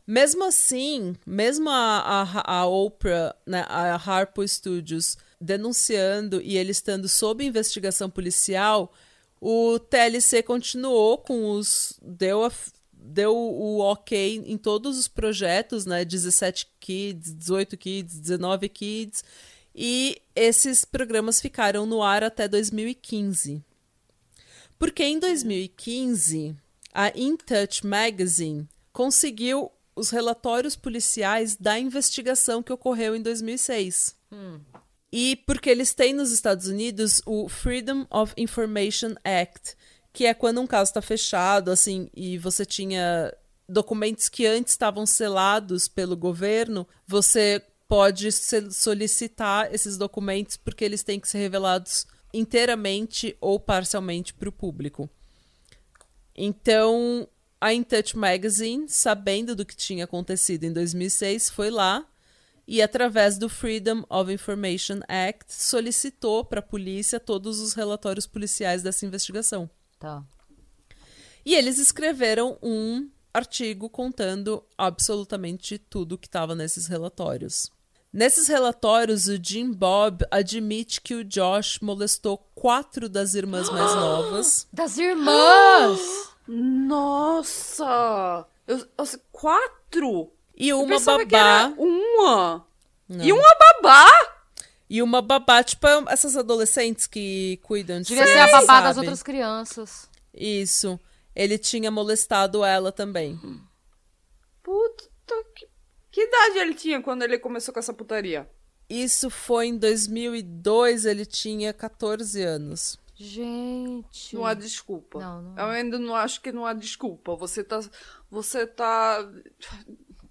Mesmo assim, mesmo a, a, a Oprah, né, a Harpo Studios, denunciando e ele estando sob investigação policial, o TLC continuou com os. deu, a, deu o ok em todos os projetos, né? 17 kids, 18 kids, 19 kids. E esses programas ficaram no ar até 2015. Porque em 2015, a In Touch Magazine conseguiu os relatórios policiais da investigação que ocorreu em 2006.
Hum.
E porque eles têm nos Estados Unidos o Freedom of Information Act, que é quando um caso está fechado, assim, e você tinha documentos que antes estavam selados pelo governo, você pode solicitar esses documentos porque eles têm que ser revelados inteiramente ou parcialmente para o público. Então, a In Touch Magazine, sabendo do que tinha acontecido em 2006, foi lá e, através do Freedom of Information Act, solicitou para a polícia todos os relatórios policiais dessa investigação.
Tá.
E eles escreveram um artigo contando absolutamente tudo que estava nesses relatórios. Nesses relatórios, o Jim Bob admite que o Josh molestou quatro das irmãs mais novas.
Das irmãs!
Nossa! Eu, eu, quatro?
E uma babá.
uma! Não. E uma babá?
E uma babá, tipo, essas adolescentes que cuidam de
Devia ser a babá sabe? das outras crianças.
Isso. Ele tinha molestado ela também.
Puta que. Que idade ele tinha quando ele começou com essa putaria?
Isso foi em 2002, ele tinha 14 anos.
Gente.
Não há desculpa.
Não, não.
Eu ainda não acho que não há desculpa. Você tá. Você tá.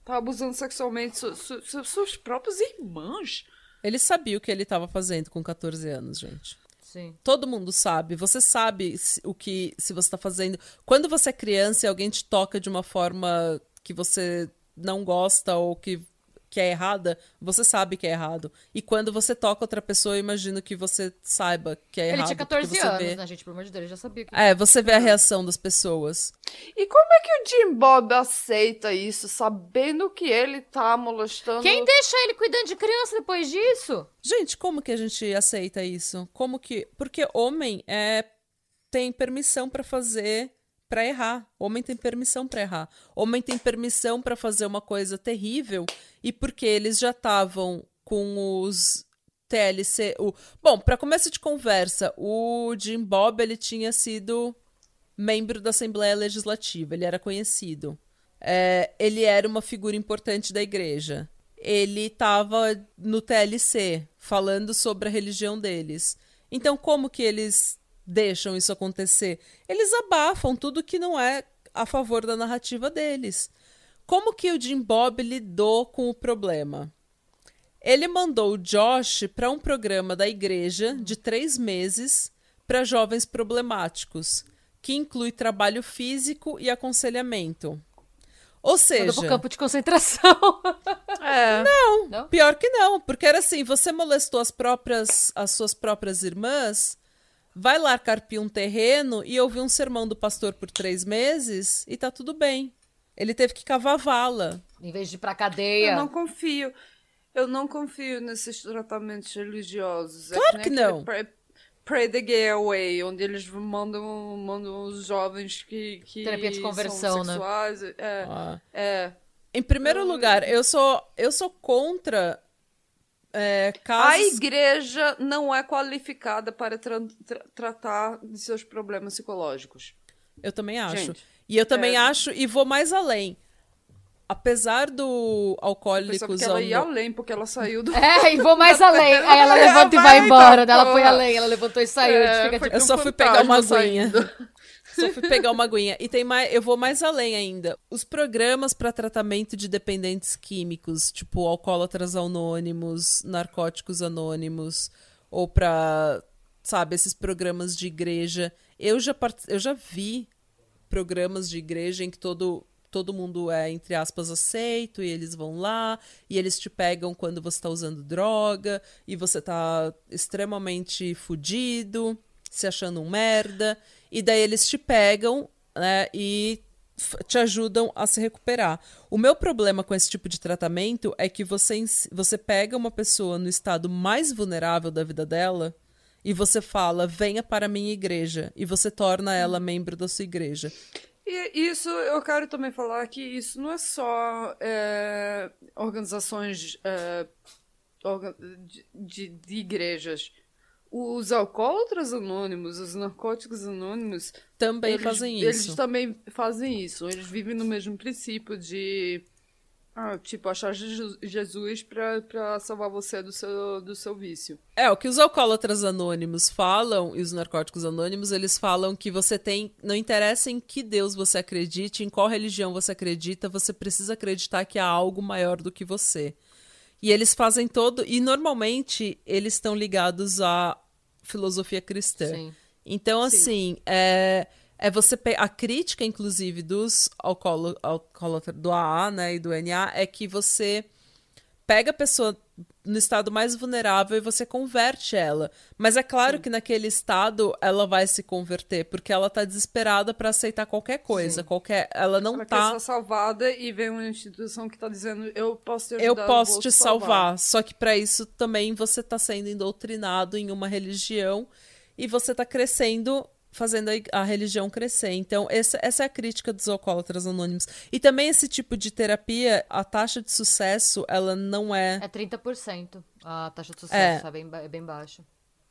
Tá abusando sexualmente su, su, su, suas próprias irmãs.
Ele sabia o que ele estava fazendo com 14 anos, gente.
Sim.
Todo mundo sabe. Você sabe o que se você está fazendo. Quando você é criança e alguém te toca de uma forma que você não gosta ou que que é errada, você sabe que é errado. E quando você toca outra pessoa, eu imagino que você saiba que é
ele
errado.
Ele tinha 14 anos,
vê...
né, gente? Pelo amor de Deus, ele já sabia. Que...
É, você vê a reação das pessoas.
E como é que o Jim Bob aceita isso, sabendo que ele tá molestando...
Quem deixa ele cuidando de criança depois disso?
Gente, como que a gente aceita isso? Como que... Porque homem é... tem permissão para fazer para errar. Homem tem permissão para errar. Homem tem permissão para fazer uma coisa terrível e porque eles já estavam com os TLC, o Bom, para começo de conversa, o Jim Bob ele tinha sido membro da Assembleia Legislativa, ele era conhecido. É, ele era uma figura importante da igreja. Ele estava no TLC falando sobre a religião deles. Então, como que eles deixam isso acontecer? Eles abafam tudo que não é a favor da narrativa deles. Como que o Jim Bob lidou com o problema? Ele mandou o Josh para um programa da igreja de três meses para jovens problemáticos, que inclui trabalho físico e aconselhamento. Ou seja.
Mandou pro campo de concentração.
É. Não, não, pior que não. Porque era assim: você molestou as próprias, as suas próprias irmãs, vai lá carpir um terreno e ouvir um sermão do pastor por três meses e tá tudo bem. Ele teve que cavar vala.
Em vez de ir pra cadeia.
Eu não confio. Eu não confio nesses tratamentos religiosos.
Claro é que, que não.
Pray, pray, the Gay Away, onde eles mandam, mandam os jovens que, que
Terapia de conversão,
né? sexuais.
Né?
É, ah. é.
Em primeiro eu... lugar, eu sou, eu sou contra é, casos...
A igreja não é qualificada para tra tra tratar de seus problemas psicológicos.
Eu também acho. Gente, e eu também é... acho, e vou mais além. Apesar do Alcoólicos
ela ia além, porque ela saiu do.
É, e vou mais além. Aí ela levanta e vai embora. Ela foi além, ela levantou e saiu. É,
fica, tipo, eu só fui pegar uma aguinha. Só fui pegar uma aguinha. E tem mais, eu vou mais além ainda. Os programas para tratamento de dependentes químicos, tipo alcoólatras anônimos, narcóticos anônimos, ou para, sabe, esses programas de igreja. Eu já, part... eu já vi programas de igreja em que todo todo mundo é, entre aspas, aceito, e eles vão lá, e eles te pegam quando você está usando droga, e você está extremamente fudido, se achando um merda, e daí eles te pegam, né, e te ajudam a se recuperar. O meu problema com esse tipo de tratamento é que você, você pega uma pessoa no estado mais vulnerável da vida dela e você fala, venha para a minha igreja, e você torna ela membro da sua igreja.
E isso eu quero também falar que isso não é só é, organizações é, de, de, de, igrejas. Os alcoólatras anônimos, os narcóticos anônimos
também
eles,
fazem isso.
Eles também fazem isso. Eles vivem no mesmo princípio de Ah, tipo, achar Jesus pra, pra salvar você do seu, do seu vício.
É, o que os alcoólatras anônimos falam, e os narcóticos anônimos, eles falam que você tem. Não interessa em que Deus você acredite, em qual religião você acredita, você precisa acreditar que há algo maior do que você. E eles fazem todo. E normalmente eles estão ligados à filosofia cristã. Sim. Então, assim, Sim. é é você a crítica inclusive dos alcoólatras do AA, né, e do NA é que você pega a pessoa no estado mais vulnerável e você converte ela. Mas é claro Sim. que naquele estado ela vai se converter, porque ela tá desesperada para aceitar qualquer coisa, Sim. qualquer, ela não ela tá
quer ser salvada e vem uma instituição que tá dizendo eu posso te ajudar,
eu posso eu te salvar. salvar. Só que para isso também você tá sendo indoctrinado em uma religião e você tá crescendo fazendo a, a religião crescer. Então, essa, essa é a crítica dos alcoólatras anônimos. E também esse tipo de terapia, a taxa de sucesso, ela não é.
É 30%. A taxa de sucesso é, é bem, é bem baixa.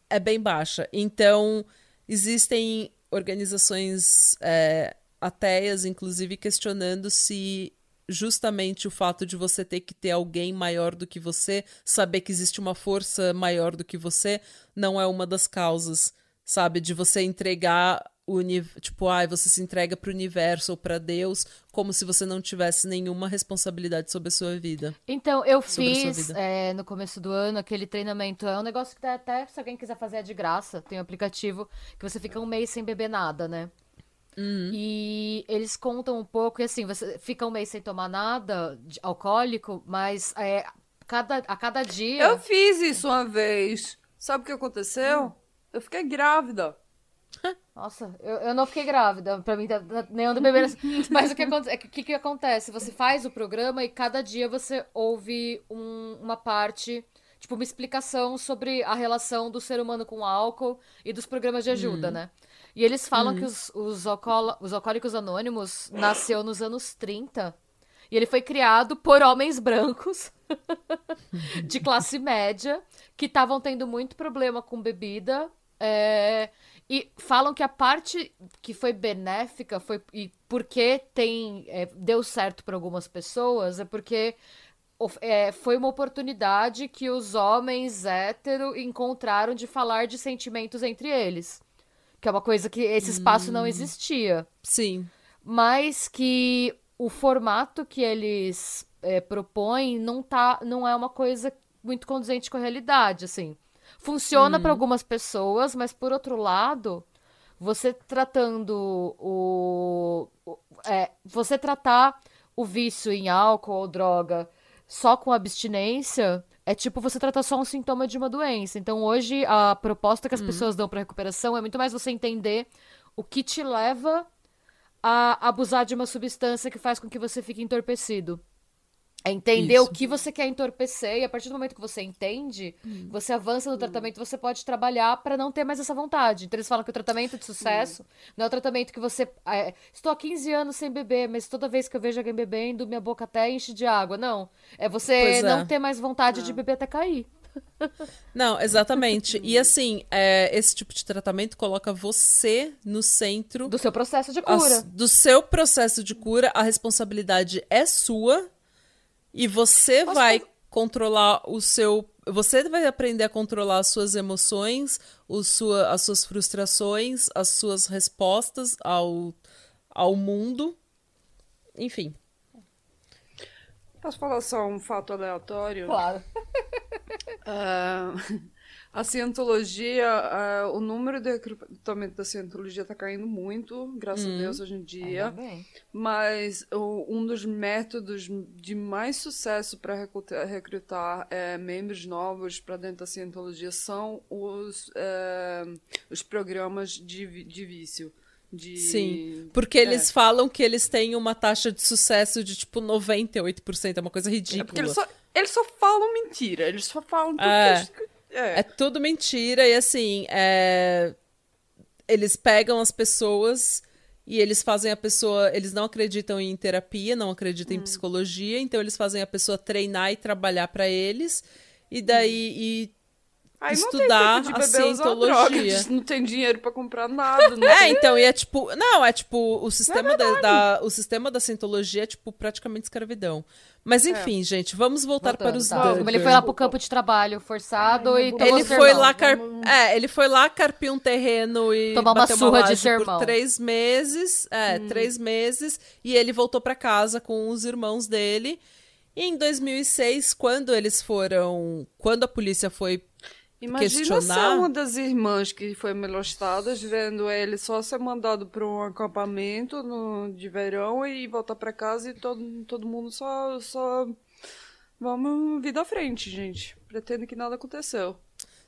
É bem baixa. Então, existem organizações é, ateias, inclusive, questionando se justamente o fato de você ter que ter alguém maior do que você, saber que existe uma força maior do que você, não é uma das causas sabe? De você entregar o tipo, ai, ah, você se entrega para o universo ou para Deus, como se você não tivesse nenhuma responsabilidade sobre a sua vida.
Então, eu fiz é, no começo do ano aquele treinamento. É um negócio que dá até, se alguém quiser fazer, é de graça. Tem um aplicativo que você fica um mês sem beber nada, né? Uhum. E eles contam um pouco, e assim, você fica um mês sem tomar nada de alcoólico, mas é, cada, a cada dia.
Eu fiz isso uma vez. Sabe o que aconteceu? Hum. Eu fiquei grávida.
Nossa, eu, eu não fiquei grávida. Pra mim, tá, tá, nem ando bebendo. Mas o que, é, que, que acontece? Você faz o programa e cada dia você ouve um, uma parte, tipo, uma explicação sobre a relação do ser humano com o álcool e dos programas de ajuda, hum. né? E eles falam hum. que os, os, alcool, os alcoólicos anônimos nasceu nos anos 30. E ele foi criado por homens brancos de classe média que estavam tendo muito problema com bebida é, e falam que a parte que foi benéfica foi e porque tem é, deu certo para algumas pessoas é porque é, foi uma oportunidade que os homens hétero encontraram de falar de sentimentos entre eles. Que é uma coisa que esse espaço hum, não existia.
Sim.
Mas que o formato que eles é, propõem não, tá, não é uma coisa muito condizente com a realidade, assim. Funciona para uhum. algumas pessoas, mas por outro lado, você tratando o, o é, você tratar o vício em álcool ou droga só com abstinência é tipo você tratar só um sintoma de uma doença. Então hoje a proposta que as uhum. pessoas dão para recuperação é muito mais você entender o que te leva a abusar de uma substância que faz com que você fique entorpecido. É entender Isso. o que você quer entorpecer e a partir do momento que você entende, hum. você avança no tratamento, você pode trabalhar para não ter mais essa vontade. Então eles falam que o tratamento de sucesso hum. não é o tratamento que você. É, estou há 15 anos sem beber, mas toda vez que eu vejo alguém bebendo, minha boca até enche de água. Não. É você é. não ter mais vontade não. de beber até cair.
Não, exatamente. e assim, é, esse tipo de tratamento coloca você no centro
do seu processo de cura.
A, do seu processo de cura, a responsabilidade é sua e você Posso vai controlar o seu. Você vai aprender a controlar as suas emoções, o sua, as suas frustrações, as suas respostas ao, ao mundo. Enfim.
Posso falar só um fato aleatório?
Claro.
uh, A cientologia, o número de recrutamento da cientologia está caindo muito, graças hum. a Deus, hoje em dia. Mas o, um dos métodos de mais sucesso para recrutar, recrutar é, membros novos para dentro da cientologia são os, é, os programas de, de vício. De...
Sim, porque eles é. falam que eles têm uma taxa de sucesso de tipo 98%, é uma coisa ridícula. É
porque eles só, eles só falam mentira, eles só falam tudo é.
É. é tudo mentira e assim, é... eles pegam as pessoas e eles fazem a pessoa. Eles não acreditam em terapia, não acreditam hum. em psicologia, então eles fazem a pessoa treinar e trabalhar para eles. E daí. Hum. E
Aí
estudar
não tem tempo
a
de beber, usar droga,
cientologia.
não tem dinheiro pra comprar nada. Não
É,
tem...
então, e é tipo. Não, é tipo, o sistema, da, da- o sistema da cientologia é, tipo, praticamente escravidão. Mas enfim, gente, vamos voltar
Voltando,
para os
tá.
Duggar.
Ele foi lá pro campo de trabalho forçado
Ai,
e tomou
Ele foi lá car... É, ele foi lá carpir um terreno e
Tomar uma surra de
laje
sermão.
por três meses, é,
Hum.
três meses, e ele voltou pra casa com os irmãos dele. E em 2006, quando eles foram, quando a polícia foi
Imagina
questionar-
ser uma das irmãs que foi molestada, vendo ele só ser mandado para um acampamento no, de verão e voltar para casa e todo, todo mundo só, só. Vamos vida à frente, gente. Pretendo que nada aconteceu.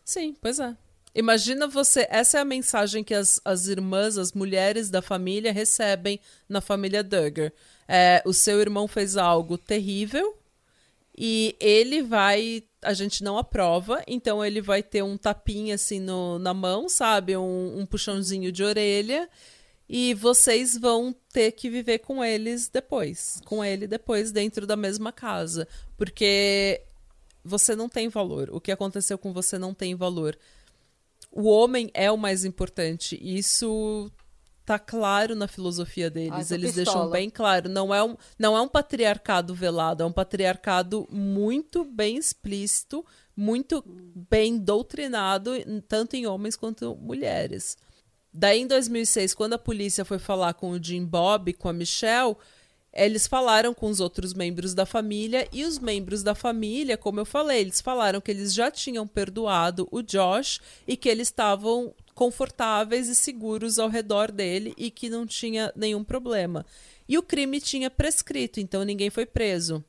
Sim, pois é. Imagina você, essa é a mensagem que as, as irmãs, as mulheres da família recebem na família Duggar. É, o seu irmão fez algo terrível e ele vai, a gente não aprova, então ele vai ter um tapinha assim no, na mão, sabe? Um, um puxãozinho de orelha e vocês vão ter que viver com eles depois, com ele depois dentro da mesma casa, porque você não tem valor. O que aconteceu com você não tem valor. O homem é o mais importante. Isso tá claro na filosofia deles.
tô
Eles
pistola.
deixam bem claro. Não é, um, não é um patriarcado velado, é um patriarcado muito bem explícito, muito bem doutrinado, tanto em homens quanto mulheres. Daí, em 2006, quando a polícia foi falar com o Jim Bob, com a Michelle, eles falaram com os outros membros da família e os membros da família, como eu falei, eles falaram que eles já tinham perdoado o Josh e que eles estavam confortáveis e seguros ao redor dele e que não tinha nenhum problema. E o crime tinha prescrito, então ninguém foi preso.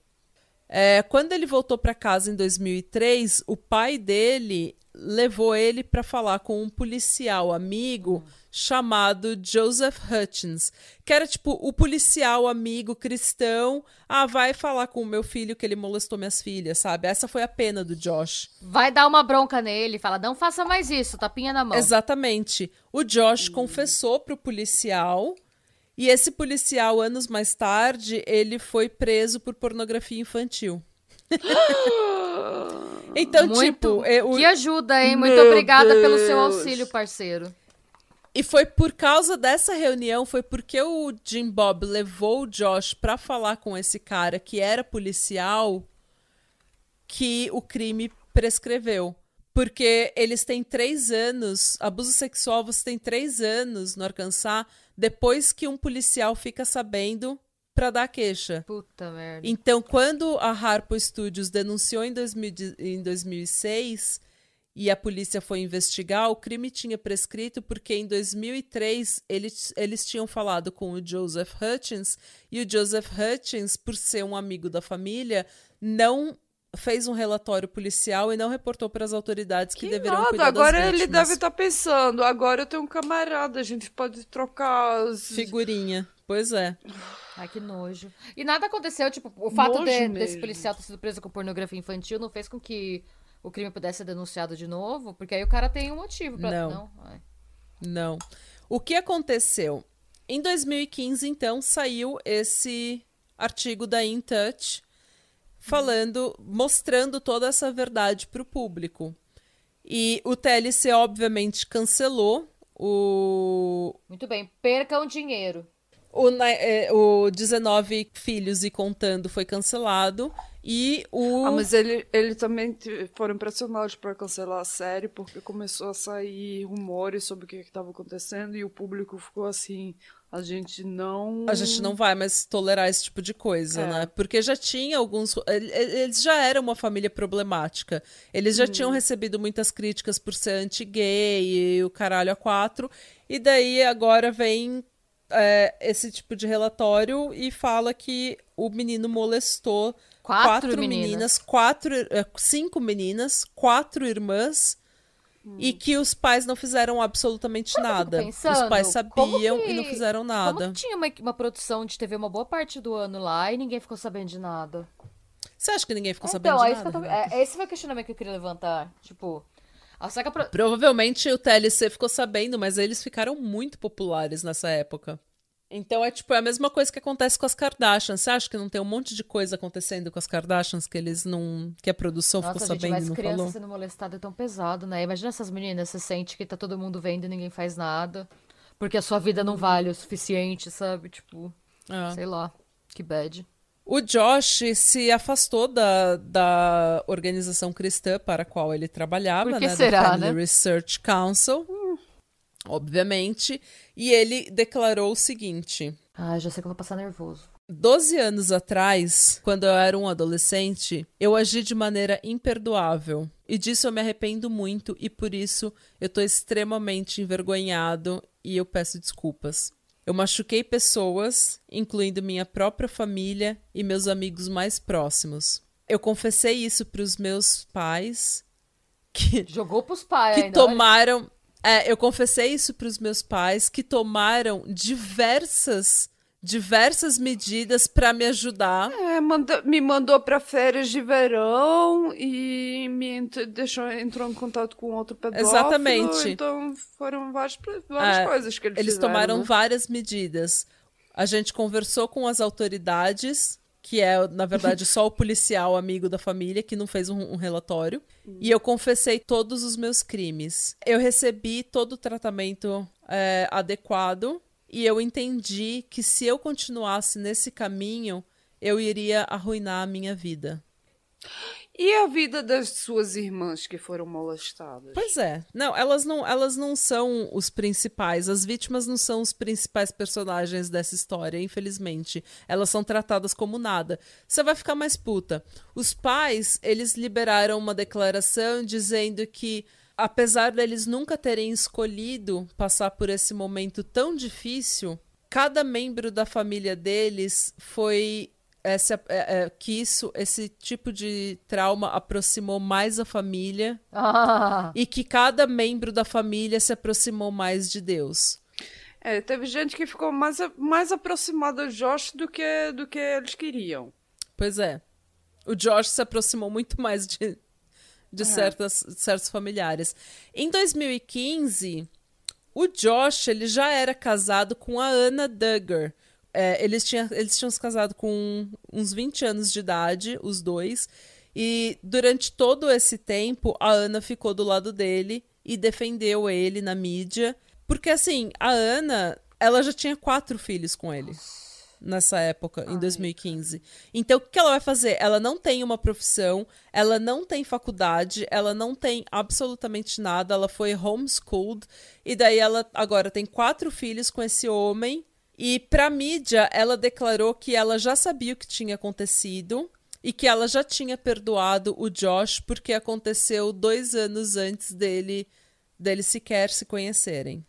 É, quando ele voltou para casa em 2003, o pai dele levou ele para falar com um policial amigo chamado Joseph Hutchins, que era tipo o policial amigo cristão. Ah, vai falar com o meu filho que ele molestou minhas filhas, sabe? Essa foi a pena do Josh.
Vai dar uma bronca nele, fala, não faça mais isso, tapinha na mão.
Exatamente. O Josh confessou pro policial. E esse policial, anos mais tarde, ele foi preso por pornografia infantil. então,
Muito.
tipo, é, o-
Que ajuda, hein? Muito
Meu
obrigada pelo seu
Deus.
auxílio, parceiro.
E foi por causa dessa reunião, foi porque o Jim Bob levou o Josh pra falar com esse cara que era policial que o crime prescreveu. Porque eles têm três anos, abuso sexual você tem três anos no Arkansas, depois que um policial fica sabendo pra dar queixa.
Puta merda.
Então, quando a Harpo Studios denunciou em, 2000 de- em 2006 e a polícia foi investigar, o crime tinha prescrito porque em 2003 eles, eles tinham falado com o Joseph Hutchins e o Joseph Hutchins, por ser um amigo da família, não fez um relatório policial e não reportou para as autoridades que,
Que
deveriam
nada,
cuidar
agora
das
ele deve estar pensando, agora eu tenho um camarada, a gente pode trocar os...
Figurinha. Pois é.
Ai, que nojo. E nada aconteceu, tipo, o fato de- desse policial ter sido preso com pornografia infantil não fez com que o crime pudesse ser denunciado de novo? Porque aí o cara tem um motivo pra.
Não.
Ai.
Não. O que aconteceu? Em 2015, então, saiu esse artigo da In Touch falando, mostrando toda essa verdade para o público. E o TLC, obviamente, cancelou o,
Muito bem, percam dinheiro.
O, é, o 19 Filhos e Contando foi cancelado. E o.
Ah, mas ele, ele também foram pressionados para cancelar a série porque começou a sair rumores sobre o que estava acontecendo e o público ficou assim, a gente não...
A gente não vai mais tolerar esse tipo de coisa,
É.
né? Porque já tinha alguns. ele- Eles já eram uma família problemática. Eles já tinham recebido muitas críticas por ser anti-gay e o caralho a quatro. E daí agora vem é, esse tipo de relatório e fala que o menino molestou
Quatro
meninas,
meninas.
quatro, é, cinco meninas, quatro irmãs. E que os pais não fizeram absolutamente
Hum.
nada.
pensando,
os pais sabiam
que-
e não fizeram nada.
Como tinha uma, uma produção de TV uma boa parte do ano lá e ninguém ficou sabendo de nada?
Você acha que ninguém ficou sabendo
então,
de
é
nada?
tô... é, esse foi o questionamento que eu queria levantar. Tipo, pro...
Provavelmente o TLC ficou sabendo, mas eles ficaram muito populares nessa época. Então é tipo é a mesma coisa que acontece com as Kardashians. Você acha que não tem um monte de coisa acontecendo com as Kardashians que eles não. que a produção
Nossa,
ficou
gente,
sabendo
mas
não
criança
falou?
sendo molestada é tão pesado, né? Imagina essas meninas, você sente que tá todo mundo vendo e ninguém faz nada. Porque a sua vida não vale o suficiente, sabe? Tipo,
Ah.
sei lá. Que bad.
O Josh se afastou da, da organização cristã para a qual ele trabalhava,
Por que
né?
será,
Family
né?
Research Council. Obviamente. E ele declarou o seguinte:
Ah, já sei que eu vou passar nervoso.
12 anos atrás, quando eu era um adolescente, eu agi de maneira imperdoável. E disso eu me arrependo muito e por isso eu tô extremamente envergonhado e eu peço desculpas. Eu machuquei pessoas, incluindo minha própria família e meus amigos mais próximos. Eu confessei isso pros meus pais, que
Jogou pros pais
que
ainda.
tomaram. É, eu confessei isso para os meus pais, que tomaram diversas, diversas medidas para me ajudar.
É, manda- me mandou pra férias de verão e me ent- deixou, entrou em contato com outro pedófilo.
Exatamente.
Então foram várias, várias
É,
coisas que eles,
Eles
fizeram,
tomaram
né?
várias medidas. A gente conversou com as autoridades, que é, na verdade, só o policial amigo da família que não fez um, um relatório. E eu confessei todos os meus crimes. Eu recebi todo o tratamento é, adequado e eu entendi que se eu continuasse nesse caminho, eu iria arruinar a minha vida.
E a vida das suas irmãs que foram molestadas?
Pois é. Não, elas não, elas não são os principais. As vítimas não são os principais personagens dessa história, infelizmente. Elas são tratadas como nada. Você vai ficar mais puta. Os pais, eles liberaram uma declaração dizendo que apesar deles nunca terem escolhido passar por esse momento tão difícil, cada membro da família deles foi essa, é, é, que isso, esse tipo de trauma aproximou mais a família
Ah,
e que cada membro da família se aproximou mais de Deus.
É, teve gente que ficou mais, mais aproximada do Josh do que, do que eles queriam.
Pois é. O Josh se aproximou muito mais de, de certas, certos familiares. Em 2015, o Josh ele já era casado com a Anna Duggar. É, eles, tinham, eles tinham se casado com uns 20 anos de idade, os dois. E durante todo esse tempo, a Ana ficou do lado dele e defendeu ele na mídia. Porque, assim, a Ana, ela já tinha quatro filhos com ele nessa época, em 2015. Então, o que ela vai fazer? Ela não tem uma profissão, ela não tem faculdade, ela não tem absolutamente nada, ela foi homeschooled, e daí ela agora tem quatro filhos com esse homem. E pra mídia, ela declarou que ela já sabia o que tinha acontecido e que ela já tinha perdoado o Josh porque aconteceu dois anos antes dele, dele sequer se conhecerem.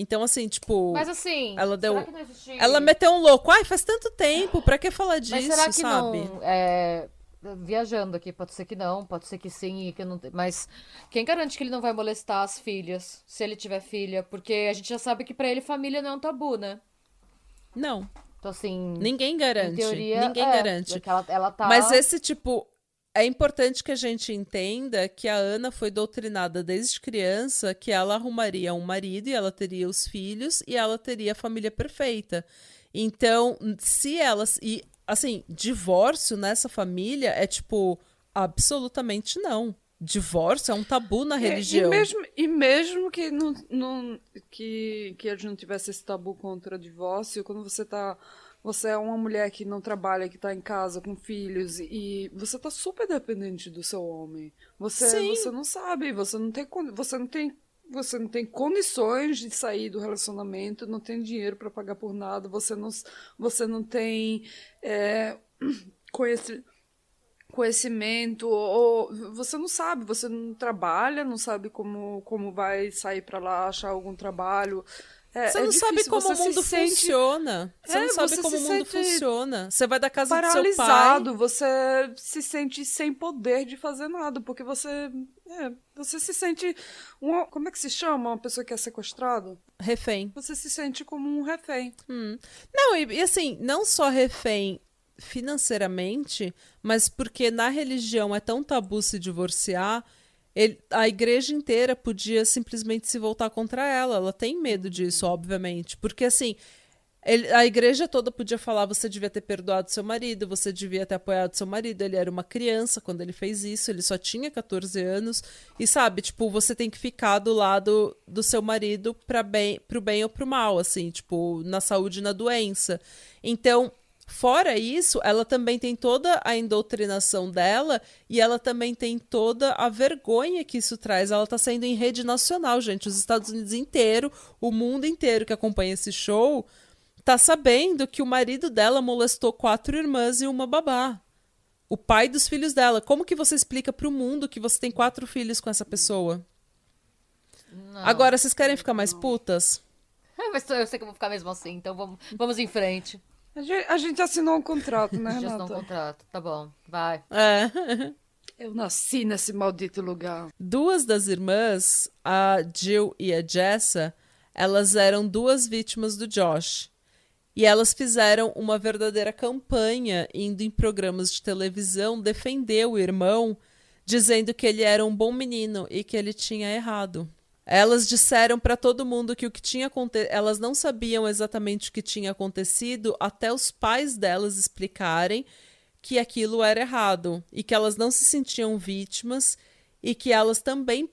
Então, assim, tipo.
mas assim,
Ela deu-
será que não existe...
Ela meteu um louco. Ai, faz tanto tempo, pra que falar disso,
Mas será que
sabe?
não... É... Viajando aqui, pode ser que não, pode ser que sim, e que não... mas quem garante que ele não vai molestar as filhas, se ele tiver filha? Porque a gente já sabe que pra ele família não é um tabu, né?
Não,
Então, assim,
ninguém garante.
teoria,
ninguém
é,
garante.
porque Ela, ela tá...
Mas esse tipo. É importante que a gente entenda que a Ana foi doutrinada desde criança que ela arrumaria um marido e ela teria os filhos e ela teria a família perfeita. Então, se elas. E, assim, divórcio nessa família é tipo. Absolutamente não. Divórcio é um tabu na
É,
religião.
E mesmo, e mesmo que, não, não, que, que a gente não tivesse esse tabu contra divórcio, quando você tá. Você é uma mulher que não trabalha, que tá em casa com filhos, e você tá super dependente do seu homem. Você,
Sim.
você não sabe, você não tem. Você não tem. Você não tem condições de sair do relacionamento, não tem dinheiro para pagar por nada, você não, você não tem é, conheci- conhecimento, ou você não sabe, você não trabalha, não sabe como, como vai sair para lá achar algum trabalho. É,
Você
é
não sabe
difícil,
como
você
o mundo
se sente
funciona. Você
É,
não sabe
você
como o mundo funciona. Você vai da casa do seu pai.
você se sente sem poder de fazer nada, porque você é, você se sente uma, como é que se chama uma pessoa que é sequestrado?
Refém.
Você se sente como um refém.
Não, e, e assim, não só refém financeiramente, mas porque na religião é tão tabu se divorciar, ele- a igreja inteira podia simplesmente se voltar contra ela. Ela tem medo disso, obviamente. Porque assim, Ele, a igreja toda podia falar: você devia ter perdoado seu marido, você devia ter apoiado seu marido. Ele era uma criança quando ele fez isso, ele só tinha 14 anos. E sabe, tipo, você tem que ficar do lado do seu marido para bem, pro bem ou pro mal, assim, tipo, na saúde e na doença. Então, Fora isso, ela também tem toda a indoutrinação dela e ela também tem toda a vergonha que isso traz. Ela tá saindo em rede nacional, gente. Os Estados Unidos inteiro, o mundo inteiro que acompanha esse show, tá sabendo que o marido dela molestou quatro irmãs e uma babá. O pai dos filhos dela. Como que você explica pro mundo que você tem quatro filhos com essa pessoa? Não, Agora, vocês querem ficar mais putas?
Mas eu sei que eu vou ficar mesmo assim, então vamos, vamos em frente.
A gente, a gente assinou um contrato, né,
Renata? assinou um contrato, tá bom, vai.
É.
Eu nasci nesse maldito lugar.
Duas das irmãs, a Jill e a Jessa, elas eram duas vítimas do Josh. E elas fizeram uma verdadeira campanha indo em programas de televisão defender o irmão, dizendo que ele era um bom menino e que ele tinha errado. Elas disseram para todo mundo que o que tinha acontecido. Elas não sabiam exatamente o que tinha acontecido até os pais delas explicarem que aquilo era errado e que elas não se sentiam vítimas e que elas também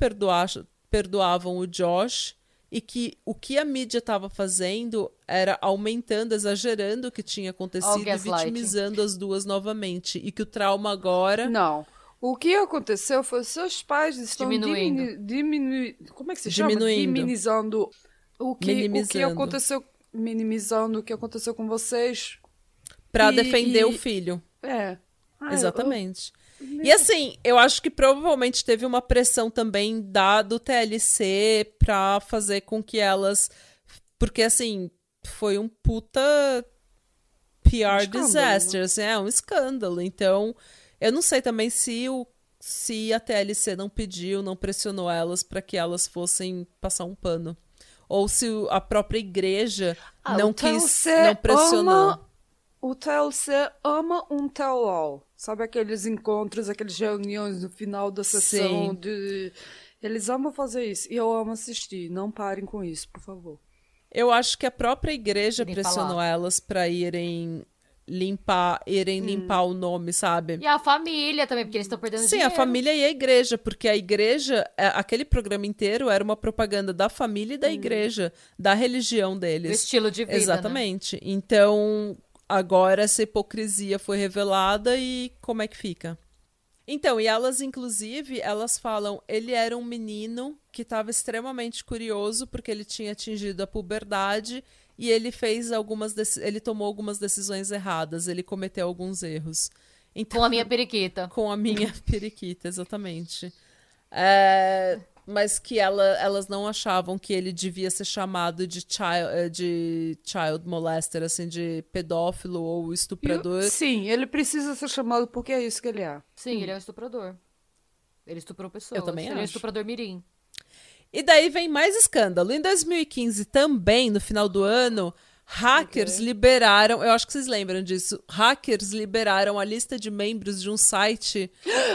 perdoavam o Josh e que o que a mídia estava fazendo era aumentando, exagerando o que tinha acontecido e vitimizando as duas novamente e que o trauma agora
Não. O que aconteceu foi seus pais estão diminuindo. Diminu, como é que se chama?
Diminuindo.
Minimizando o que, o que aconteceu. Minimizando o que aconteceu com vocês.
Pra e, defender e... o filho.
É.
Ah, Exatamente. Eu... E assim, eu acho que provavelmente teve uma pressão também da do TLC pra fazer com que elas. Porque assim, foi um puta PR um disaster, assim, é um escândalo. Então, eu não sei também se o se a TLC não pediu, não pressionou elas para que elas fossem passar um pano. Ou se a própria igreja ah, não quis, não pressionou.
Ama, o TLC ama um tell-all. Sabe aqueles encontros, aquelas reuniões no final da sessão Sim. de... Eles amam fazer isso. E eu amo assistir. Não parem com isso, por favor.
Eu acho que a própria igreja pressionou falar. elas para irem limpar, irem hum. limpar o nome, sabe?
E a família também, porque eles estão perdendo
Sim,
dinheiro.
a família e a igreja, porque a igreja, é, aquele programa inteiro era uma propaganda da família e da hum. igreja, da religião deles. Do
estilo de vida, né?
Exatamente. Né? Então, agora essa hipocrisia foi revelada e como é que fica? Então, e elas, inclusive, elas falam, ele era um menino que estava extremamente curioso porque ele tinha atingido a puberdade e ele fez algumas ele tomou algumas decisões erradas, ele cometeu alguns erros.
Então, com a minha periquita.
Com a minha periquita, exatamente. É, mas que ela, elas não achavam que ele devia ser chamado de child, eh, de child molester, assim, de pedófilo ou estuprador. Eu,
sim, ele precisa ser chamado porque é isso que ele é.
Sim, hum. ele é um estuprador. Ele estuprou pessoas.
Eu também
ele
acho.
é um estuprador mirim.
E daí vem mais escândalo. Em 2015, também, no final do ano, hackers okay. liberaram. Eu acho que vocês lembram disso. Hackers liberaram a lista de membros de um site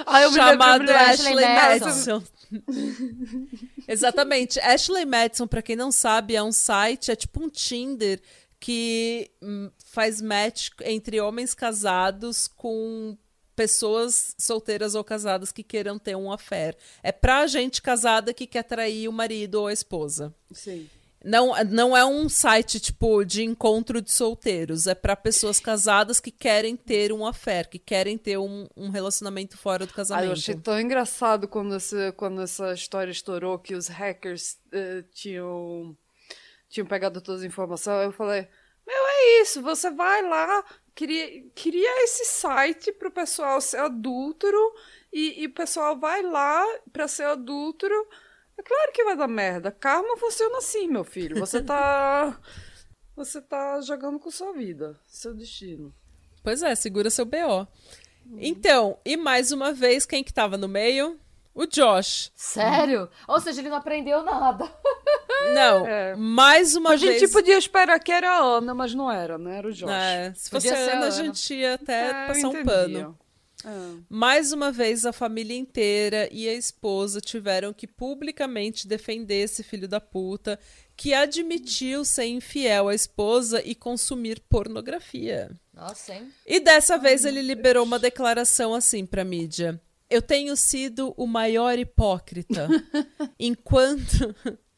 ah, chamado Ashley, Ashley Madison. Exatamente. Ashley Madison, para quem não sabe, é um site, é tipo um Tinder que hum, faz match entre homens casados com pessoas solteiras ou casadas que queiram ter um affair. É pra gente casada que quer trair o marido ou a esposa.
Sim.
Não, não é um site, tipo, de encontro de solteiros. É para pessoas casadas que querem ter um affair, que querem ter um, um relacionamento fora do casamento. Ah,
eu achei tão engraçado quando, esse, quando essa história estourou que os hackers uh, tinham, tinham pegado todas as informações. Eu falei, meu, é isso, você vai lá, Queria, queria esse site para o pessoal ser adúltero e, e o pessoal vai lá para ser adúltero. É claro que vai dar merda. Karma funciona assim, meu filho. Você tá. você tá jogando com sua vida, seu destino.
Pois é, segura seu BO. Então, e mais uma vez, quem que tava no meio? O Josh.
Sério? Ou seja, ele não aprendeu nada.
Não, é. mais uma
a
vez.
A gente podia esperar que era a Ana, mas não era, né? Era o Josh.
É, se fosse a Ana, a, Ana, a gente ia até é, passar um pano.
Ah.
Mais uma vez, a família inteira e a esposa tiveram que publicamente defender esse filho da puta que admitiu ser infiel à esposa e consumir pornografia.
Nossa, hein?
E dessa vez ele liberou uma declaração assim pra mídia. Eu tenho sido o maior hipócrita. enquanto,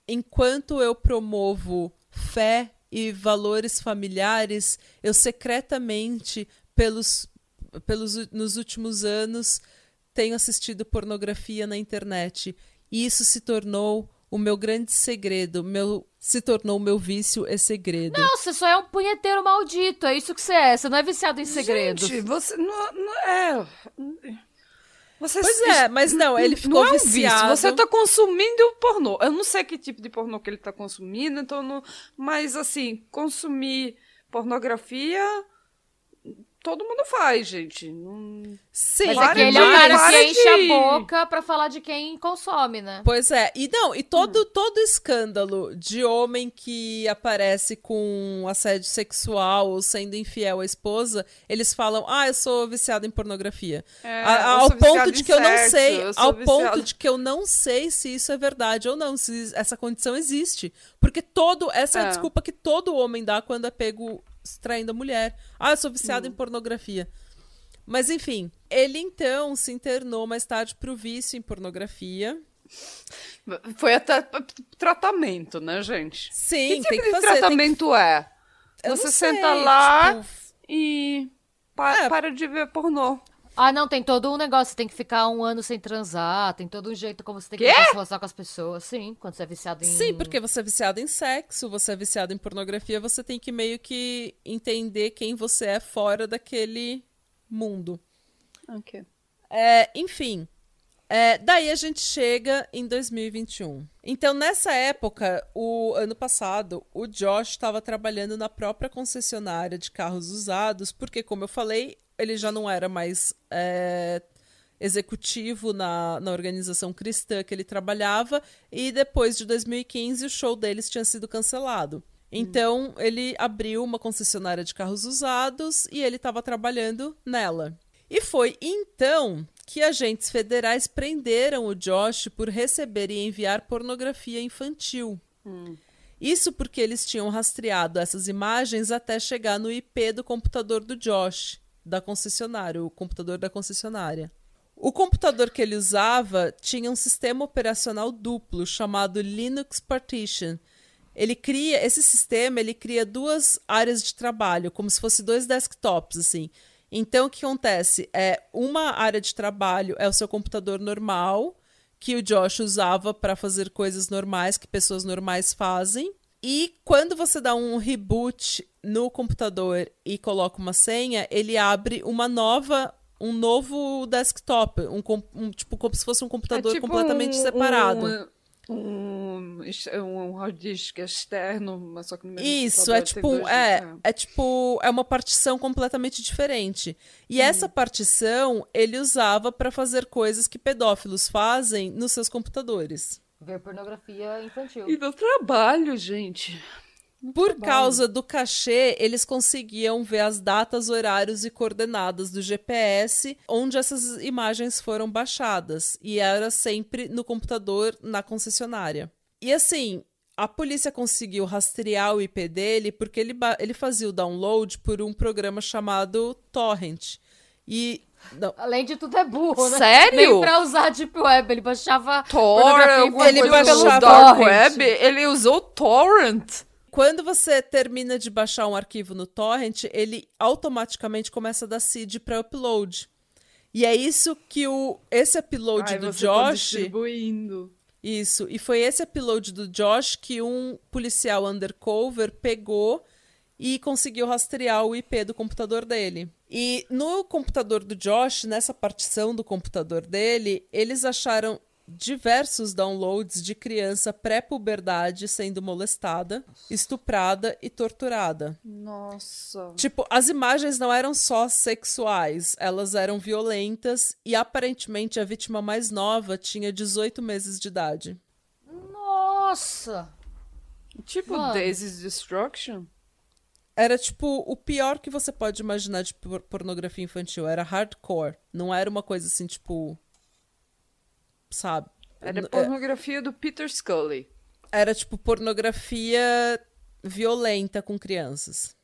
enquanto eu promovo fé e valores familiares, eu secretamente, pelos, pelos nos últimos anos, tenho assistido pornografia na internet. E isso se tornou o meu grande segredo, meu se tornou o meu vício e segredo.
Não, você só é um punheteiro maldito, é isso que você é. Você não é viciado em segredos.
Gente, você não, não é. Você
Pois é, mas não, ele ficou
não é um
viciado.
vício, você tá consumindo pornô. Eu não sei que tipo de pornô que ele tá consumindo, então não... mas assim, consumir pornografia todo mundo faz, gente. Não...
Sim,
Mas
Para
aqui ele é o cara que enche a
de-
boca pra falar de quem consome, né?
Pois é, e não, e todo, todo escândalo de homem que aparece com assédio sexual ou sendo infiel à esposa, eles falam, ah, eu sou viciado em pornografia.
É,
A- a- ao ponto de que eu não
sexo,
sei,
eu
ao
viciado-
ponto de que eu não sei se isso é verdade ou não, se essa condição existe. Porque todo, essa é a
É.
desculpa que todo homem dá quando é pego traindo a mulher. Ah, eu sou viciado em
Hum.
pornografia. Mas enfim, ele então se internou mais tarde pro vício em pornografia.
Foi até tratamento, né, gente?
Sim,
que tipo
tem que
de
fazer. tem que-
tratamento é?
Eu
Você senta lá
tipo,
e pa-
É.
para de ver pornô.
Ah, não, tem todo um negócio. Você tem que ficar um ano sem transar. Tem todo um jeito como você tem que se relacionar com as pessoas. Sim, quando você é viciado em.
Sim, porque você é viciado em sexo, você é viciado em pornografia, você tem que meio que entender quem você é fora daquele mundo.
Ok.
É, enfim, é, daí a gente chega em 2021. Então, nessa época, o ano passado, o Josh estava trabalhando na própria concessionária de carros usados, porque, como eu falei, ele já não era mais é, executivo na, na organização cristã que ele trabalhava, e depois de 2015 o show deles tinha sido cancelado. Então, ele abriu uma concessionária de carros usados e ele estava trabalhando nela. E foi então que agentes federais prenderam o Josh por receber e enviar pornografia infantil. Isso porque eles tinham rastreado essas imagens até chegar no IP do computador do Josh, da concessionária, o computador da concessionária. O computador que ele usava tinha um sistema operacional duplo chamado Linux Partition. Ele cria esse sistema, ele cria duas áreas de trabalho, como se fosse dois desktops assim. Então o que acontece é uma área de trabalho é o seu computador normal, que o Josh usava para fazer coisas normais que pessoas normais fazem. E quando você dá um reboot no computador e coloca uma senha, ele abre uma nova, um novo desktop, um, um- tipo como se fosse um computador
É tipo
completamente
um-
separado.
Um, um, hard disk externo, mas só que no mesmo
Isso, é tipo, é,
discos,
é tipo, é uma partição completamente diferente. E essa partição ele usava para fazer coisas que pedófilos fazem nos seus computadores.
Ver pornografia infantil.
E do trabalho, gente.
Por causa do cachê, eles conseguiam ver as datas, horários e coordenadas do GPS onde essas imagens foram baixadas. E era sempre no computador na concessionária. E assim, a polícia conseguiu rastrear o IP dele porque ele, ele fazia o download por um programa chamado Torrent. E. Não,
Além de tudo, é burro, né?
Sério?
Nem pra usar Deep Web. Ele baixava
Tor,
pornografia
alguma
ele baixava
Dark
torrent.
Web, ele usou Torrent.
Quando você termina de baixar um arquivo no torrent, ele automaticamente começa a dar seed para upload. E é isso que o esse upload
Ai,
do
você tá
Josh,
distribuindo.
isso, e foi esse upload do Josh que um policial undercover pegou e conseguiu rastrear o IP do computador dele. E no computador do Josh, nessa partição do computador dele, eles acharam diversos downloads de criança pré-puberdade sendo molestada, estuprada e torturada.
Nossa.
Tipo, as imagens não eram só sexuais, elas eram violentas e aparentemente a vítima mais nova tinha 18 meses de idade.
Nossa!
Tipo
Mano.
Daisy's Destruction.
Era tipo o pior que você pode imaginar de pornografia infantil. Era hardcore. Não era uma coisa assim, tipo. Sabe?
Era é pornografia do Peter Scully.
Era tipo pornografia violenta com crianças.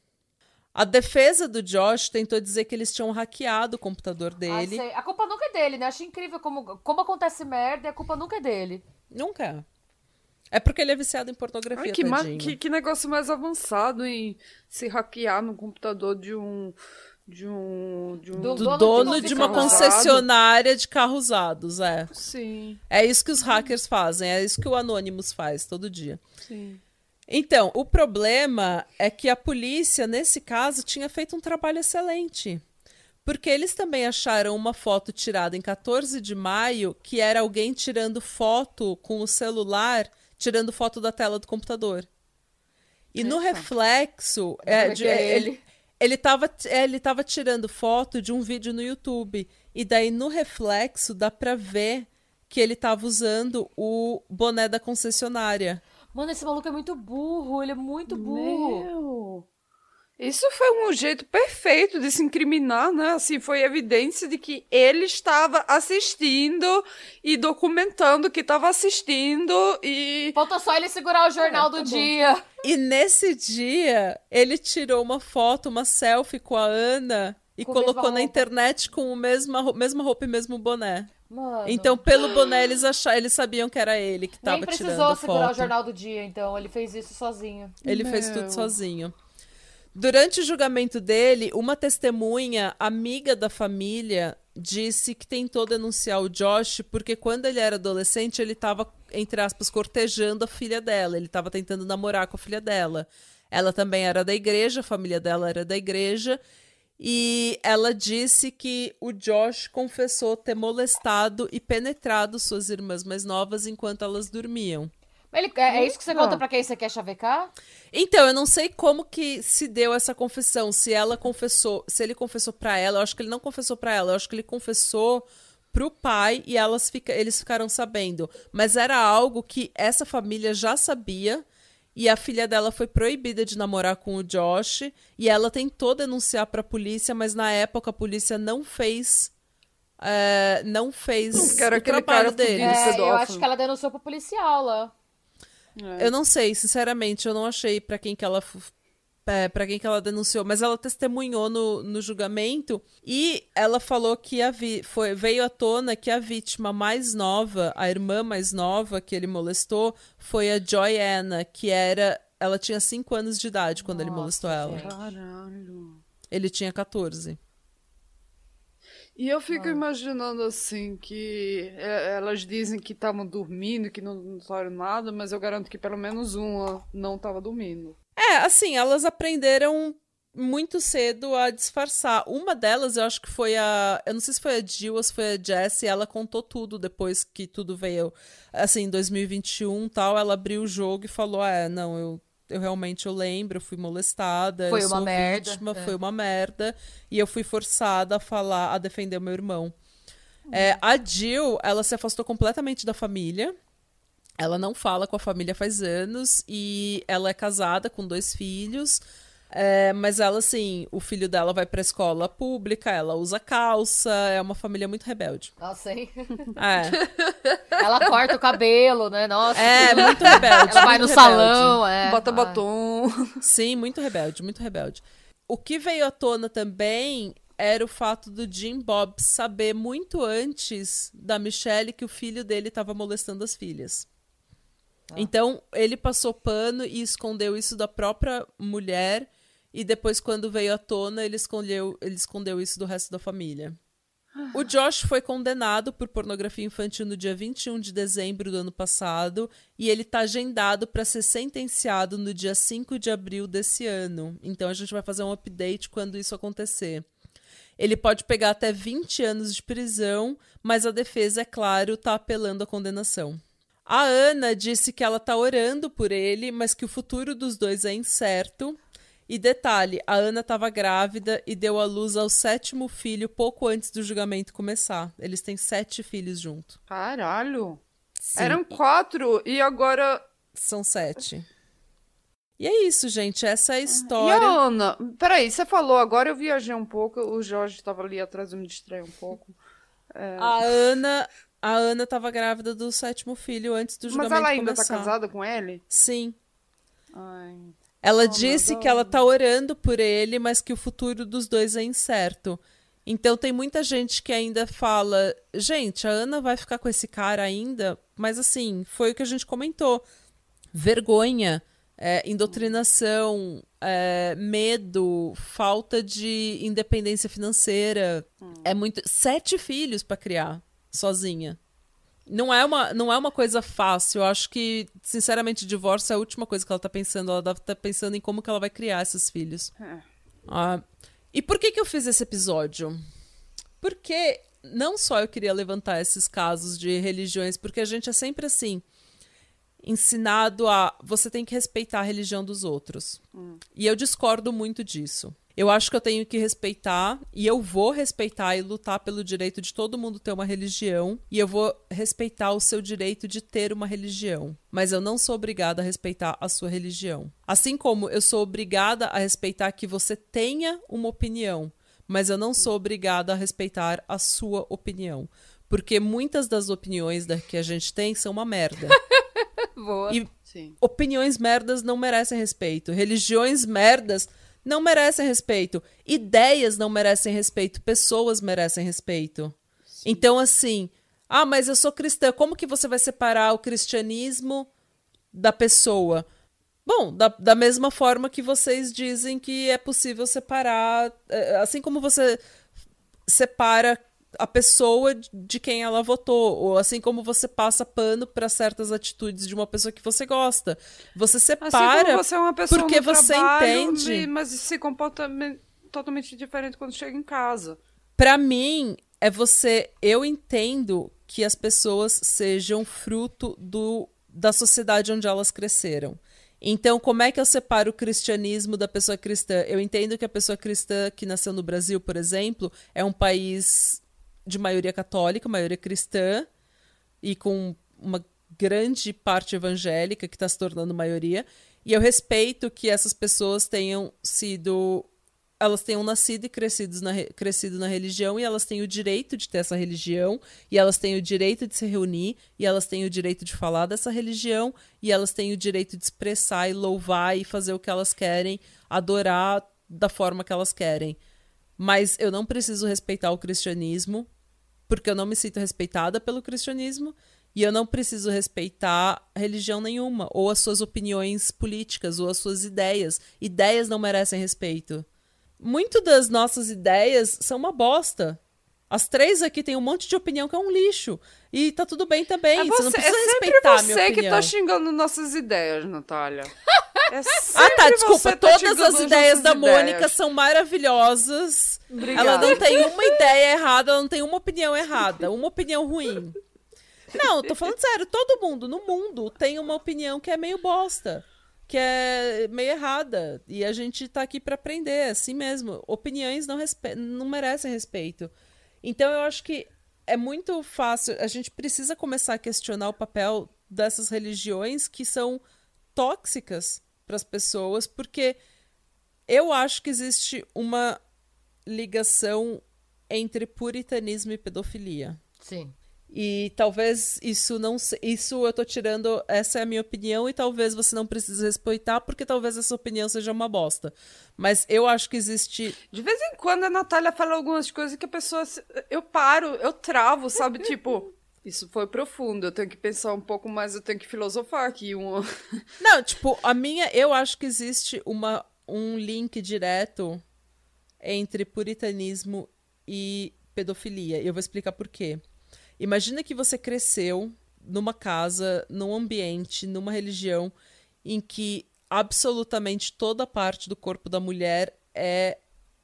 A defesa do Josh tentou dizer que eles tinham hackeado o computador dele.
Ah, a culpa nunca é dele, né? Acho incrível como, como acontece merda e a culpa nunca é dele.
Nunca. É porque ele é viciado em pornografia, Ai,
que, que, que, negócio mais avançado em se hackear no computador de um... De um, de um
do, do dono, dono, de, de uma concessionária de carros usados, é.
Sim.
É isso que os hackers fazem, é isso que o Anonymous faz todo dia.
Sim.
Então, o problema é que a polícia, nesse caso, tinha feito um trabalho excelente. Porque eles também acharam uma foto tirada em 14 de maio, que era alguém tirando foto com o celular, tirando foto da tela do computador. E no reflexo. É, de, é ele. Ele estava ele tava tirando foto de um vídeo no YouTube. E daí, no reflexo, dá pra ver que ele estava usando o boné da concessionária.
Mano, esse maluco é muito burro, ele é muito burro.
Meu. Isso foi um jeito perfeito de se incriminar, né? Assim, foi evidência de que ele estava assistindo e documentando que estava assistindo e.
Falta só ele segurar o jornal é, tá do bom. dia.
E nesse dia, ele tirou uma foto, uma selfie com a Ana e com colocou na internet com a mesma, mesma roupa e mesmo boné.
Mano.
Então, pelo boné, eles acharam, eles sabiam que era ele que tava tirando a foto. Nem precisou segurar
o jornal do dia, então. Ele fez isso sozinho.
Ele Meu. fez tudo sozinho. Durante o julgamento dele, uma testemunha, amiga da família, disse que tentou denunciar o Josh porque quando ele era adolescente, ele estava, entre aspas, cortejando a filha dela. Ele estava tentando namorar com a filha dela. Ela também era da igreja, a família dela era da igreja. E ela disse que o Josh confessou ter molestado e penetrado suas irmãs mais novas enquanto elas dormiam.
Ele, é, é, isso que você conta pra quem você quer chavecar?
Então, eu não sei como que se deu essa confissão. Se ela confessou, se ele confessou pra ela, eu acho que ele não confessou pra ela, eu acho que ele confessou pro pai e elas fica, eles ficaram sabendo. Mas era algo que essa família já sabia e a filha dela foi proibida de namorar com o Josh e ela tentou denunciar para a polícia, mas na época a polícia não fez é, não fez não, o trabalho dele.
É, eu acho que ela denunciou pro policial lá.
É. Eu não sei, sinceramente, eu não achei para quem que ela é, para quem que ela denunciou, mas ela testemunhou no, no julgamento e ela falou que a vi foi, veio à tona que a vítima mais nova, a irmã mais nova que ele molestou, foi a Joyanna, que era. Ela tinha 5 anos de idade quando Nossa, ele molestou ela.
Caralho.
Ele tinha 14.
E eu fico ah. imaginando assim que é, elas dizem que estavam dormindo, que não, falaram nada, mas eu garanto que pelo menos uma não estava dormindo.
É, assim, elas aprenderam muito cedo a disfarçar. Uma delas, eu acho que foi a. Eu não sei se foi a Jill ou se foi a Jessie, ela contou tudo depois que tudo veio. Assim, em 2021 tal, ela abriu o jogo e falou: É, não, eu eu realmente eu lembro, eu fui molestada,
foi uma merda,
vítima, é. foi uma merda, e eu fui forçada a falar, a defender o meu irmão. Uhum. É, a Jill, ela se afastou completamente da família. Ela não fala com a família faz anos e ela é casada com dois filhos. É, mas ela, assim, o filho dela vai pra escola pública, ela usa calça, é uma família muito rebelde.
Nossa, hein?
É.
Ela corta o cabelo, né? Nossa.
É, muito rebelde.
Ela vai no
rebelde.
salão, é.
Bota batom.
Sim, muito rebelde, muito rebelde. O que veio à tona também era o fato do Jim Bob saber muito antes da Michelle que o filho dele estava molestando as filhas. Ah. Então, ele passou pano e escondeu isso da própria mulher e depois, quando veio à tona, ele escondeu, ele escondeu isso do resto da família. O Josh foi condenado por pornografia infantil no dia 21 de dezembro do ano passado e ele está agendado para ser sentenciado no dia 5 de abril desse ano. Então a gente vai fazer um update quando isso acontecer. Ele pode pegar até 20 anos de prisão, mas a defesa, é claro, está apelando à condenação. A Ana disse que ela está orando por ele, mas que o futuro dos dois é incerto e detalhe, a Ana estava grávida e deu à luz ao sétimo filho pouco antes do julgamento começar. Eles têm sete filhos junto.
Caralho! Sim. Eram quatro e agora.
São sete. E é isso, gente. Essa é a
E
história.
a Ana? Peraí, você falou agora, eu viajei um pouco, o Jorge estava ali atrás, eu me distraí um pouco.
A Ana. A Ana tava grávida do sétimo filho antes do
Mas
julgamento
ela ainda
começar.
tá casada com ele?
Sim.
Ai.
Ela
Oh,
disse que ela tá orando por ele, mas que o futuro dos dois é incerto. Então tem muita gente que ainda fala, gente, a Ana vai ficar com esse cara ainda, mas assim, foi o que a gente comentou. Vergonha, é, indoutrinação, é, medo, falta de independência financeira. É muito. Sete filhos pra criar sozinha. Não é, uma, não é uma coisa fácil. Eu acho que, sinceramente, divórcio é a última coisa que ela tá pensando. Ela deve estar pensando em como que ela vai criar esses filhos.
É.
Ah, e por que que eu fiz esse episódio? Porque não só eu queria levantar esses casos de religiões, porque a gente é sempre assim, ensinado a você tem que respeitar a religião dos outros. E eu discordo muito disso. Eu acho que eu tenho que respeitar e eu vou respeitar e lutar pelo direito de todo mundo ter uma religião e eu vou respeitar o seu direito de ter uma religião, mas eu não sou obrigada a respeitar a sua religião. Assim como eu sou obrigada a respeitar que você tenha uma opinião, mas eu não sou obrigada a respeitar a sua opinião, porque muitas das opiniões da- que a gente tem são uma merda.
Boa.
E
Sim.
opiniões merdas não merecem respeito. Religiões merdas não merecem respeito. Ideias não merecem respeito. Pessoas merecem respeito. Então, assim, ah, mas eu sou cristã. Como que você vai separar o cristianismo da pessoa? Bom, da, da mesma forma que vocês dizem que é possível separar, eh, assim como você separa a pessoa de quem ela votou, ou assim como você passa pano para certas atitudes de uma pessoa que você gosta. Você
Assim
separa
como você é uma pessoa
porque você
trabalho,
entende.
mas se comporta me- totalmente diferente quando chega em casa.
Pra mim, é você. Eu entendo que as pessoas sejam fruto do, da sociedade onde elas cresceram. Então, como é que eu separo o cristianismo da pessoa cristã? Eu entendo que a pessoa cristã que nasceu no Brasil, por exemplo, é um país de maioria católica, maioria cristã, e com uma grande parte evangélica que está se tornando maioria. E eu respeito que essas pessoas tenham sido. Elas tenham nascido e crescido na, re- crescido na religião e elas têm o direito de ter essa religião, e elas têm o direito de se reunir, e elas têm o direito de falar dessa religião, e elas têm o direito de expressar e louvar e fazer o que elas querem, adorar da forma que elas querem. Mas eu não preciso respeitar o cristianismo, porque eu não me sinto respeitada pelo cristianismo e eu não preciso respeitar religião nenhuma, ou as suas opiniões políticas, ou as suas ideias. Ideias não merecem respeito. Muito das nossas ideias são uma bosta. As três aqui têm um monte de opinião que é um lixo. E tá tudo bem também.
É,
você, não
você, é
precisa
sempre
respeitar a minha
você que
opinião.
tá xingando nossas ideias, Natália. É
Ah, tá, desculpa.
tá
Todas as ideias da
ideias.
Mônica são maravilhosas.
Obrigada.
Ela não tem uma ideia errada, ela não tem uma opinião errada, uma opinião ruim. Não, tô falando sério, todo mundo no mundo tem uma opinião que é meio bosta, que é meio errada. E a gente tá aqui pra aprender, é assim mesmo. Opiniões não, respe... não merecem respeito. Então eu acho que é muito fácil, a gente precisa começar a questionar o papel dessas religiões que são tóxicas para as pessoas, porque eu acho que existe uma ligação entre puritanismo e pedofilia.
Sim.
E talvez isso não isso eu tô tirando, essa é a minha opinião e talvez você não precise respeitar porque talvez essa opinião seja uma bosta. Mas eu acho que existe
De vez em quando a Natália fala algumas coisas que a pessoa. Eu paro, eu travo, sabe? Tipo, isso foi profundo, eu tenho que pensar um pouco mais, eu tenho que filosofar aqui. Um...
Não, tipo, a minha, eu acho que existe uma, um link direto entre puritanismo e pedofilia. E eu vou explicar por quê. Imagina que você cresceu numa casa, num ambiente, numa religião em que absolutamente toda parte do corpo da mulher é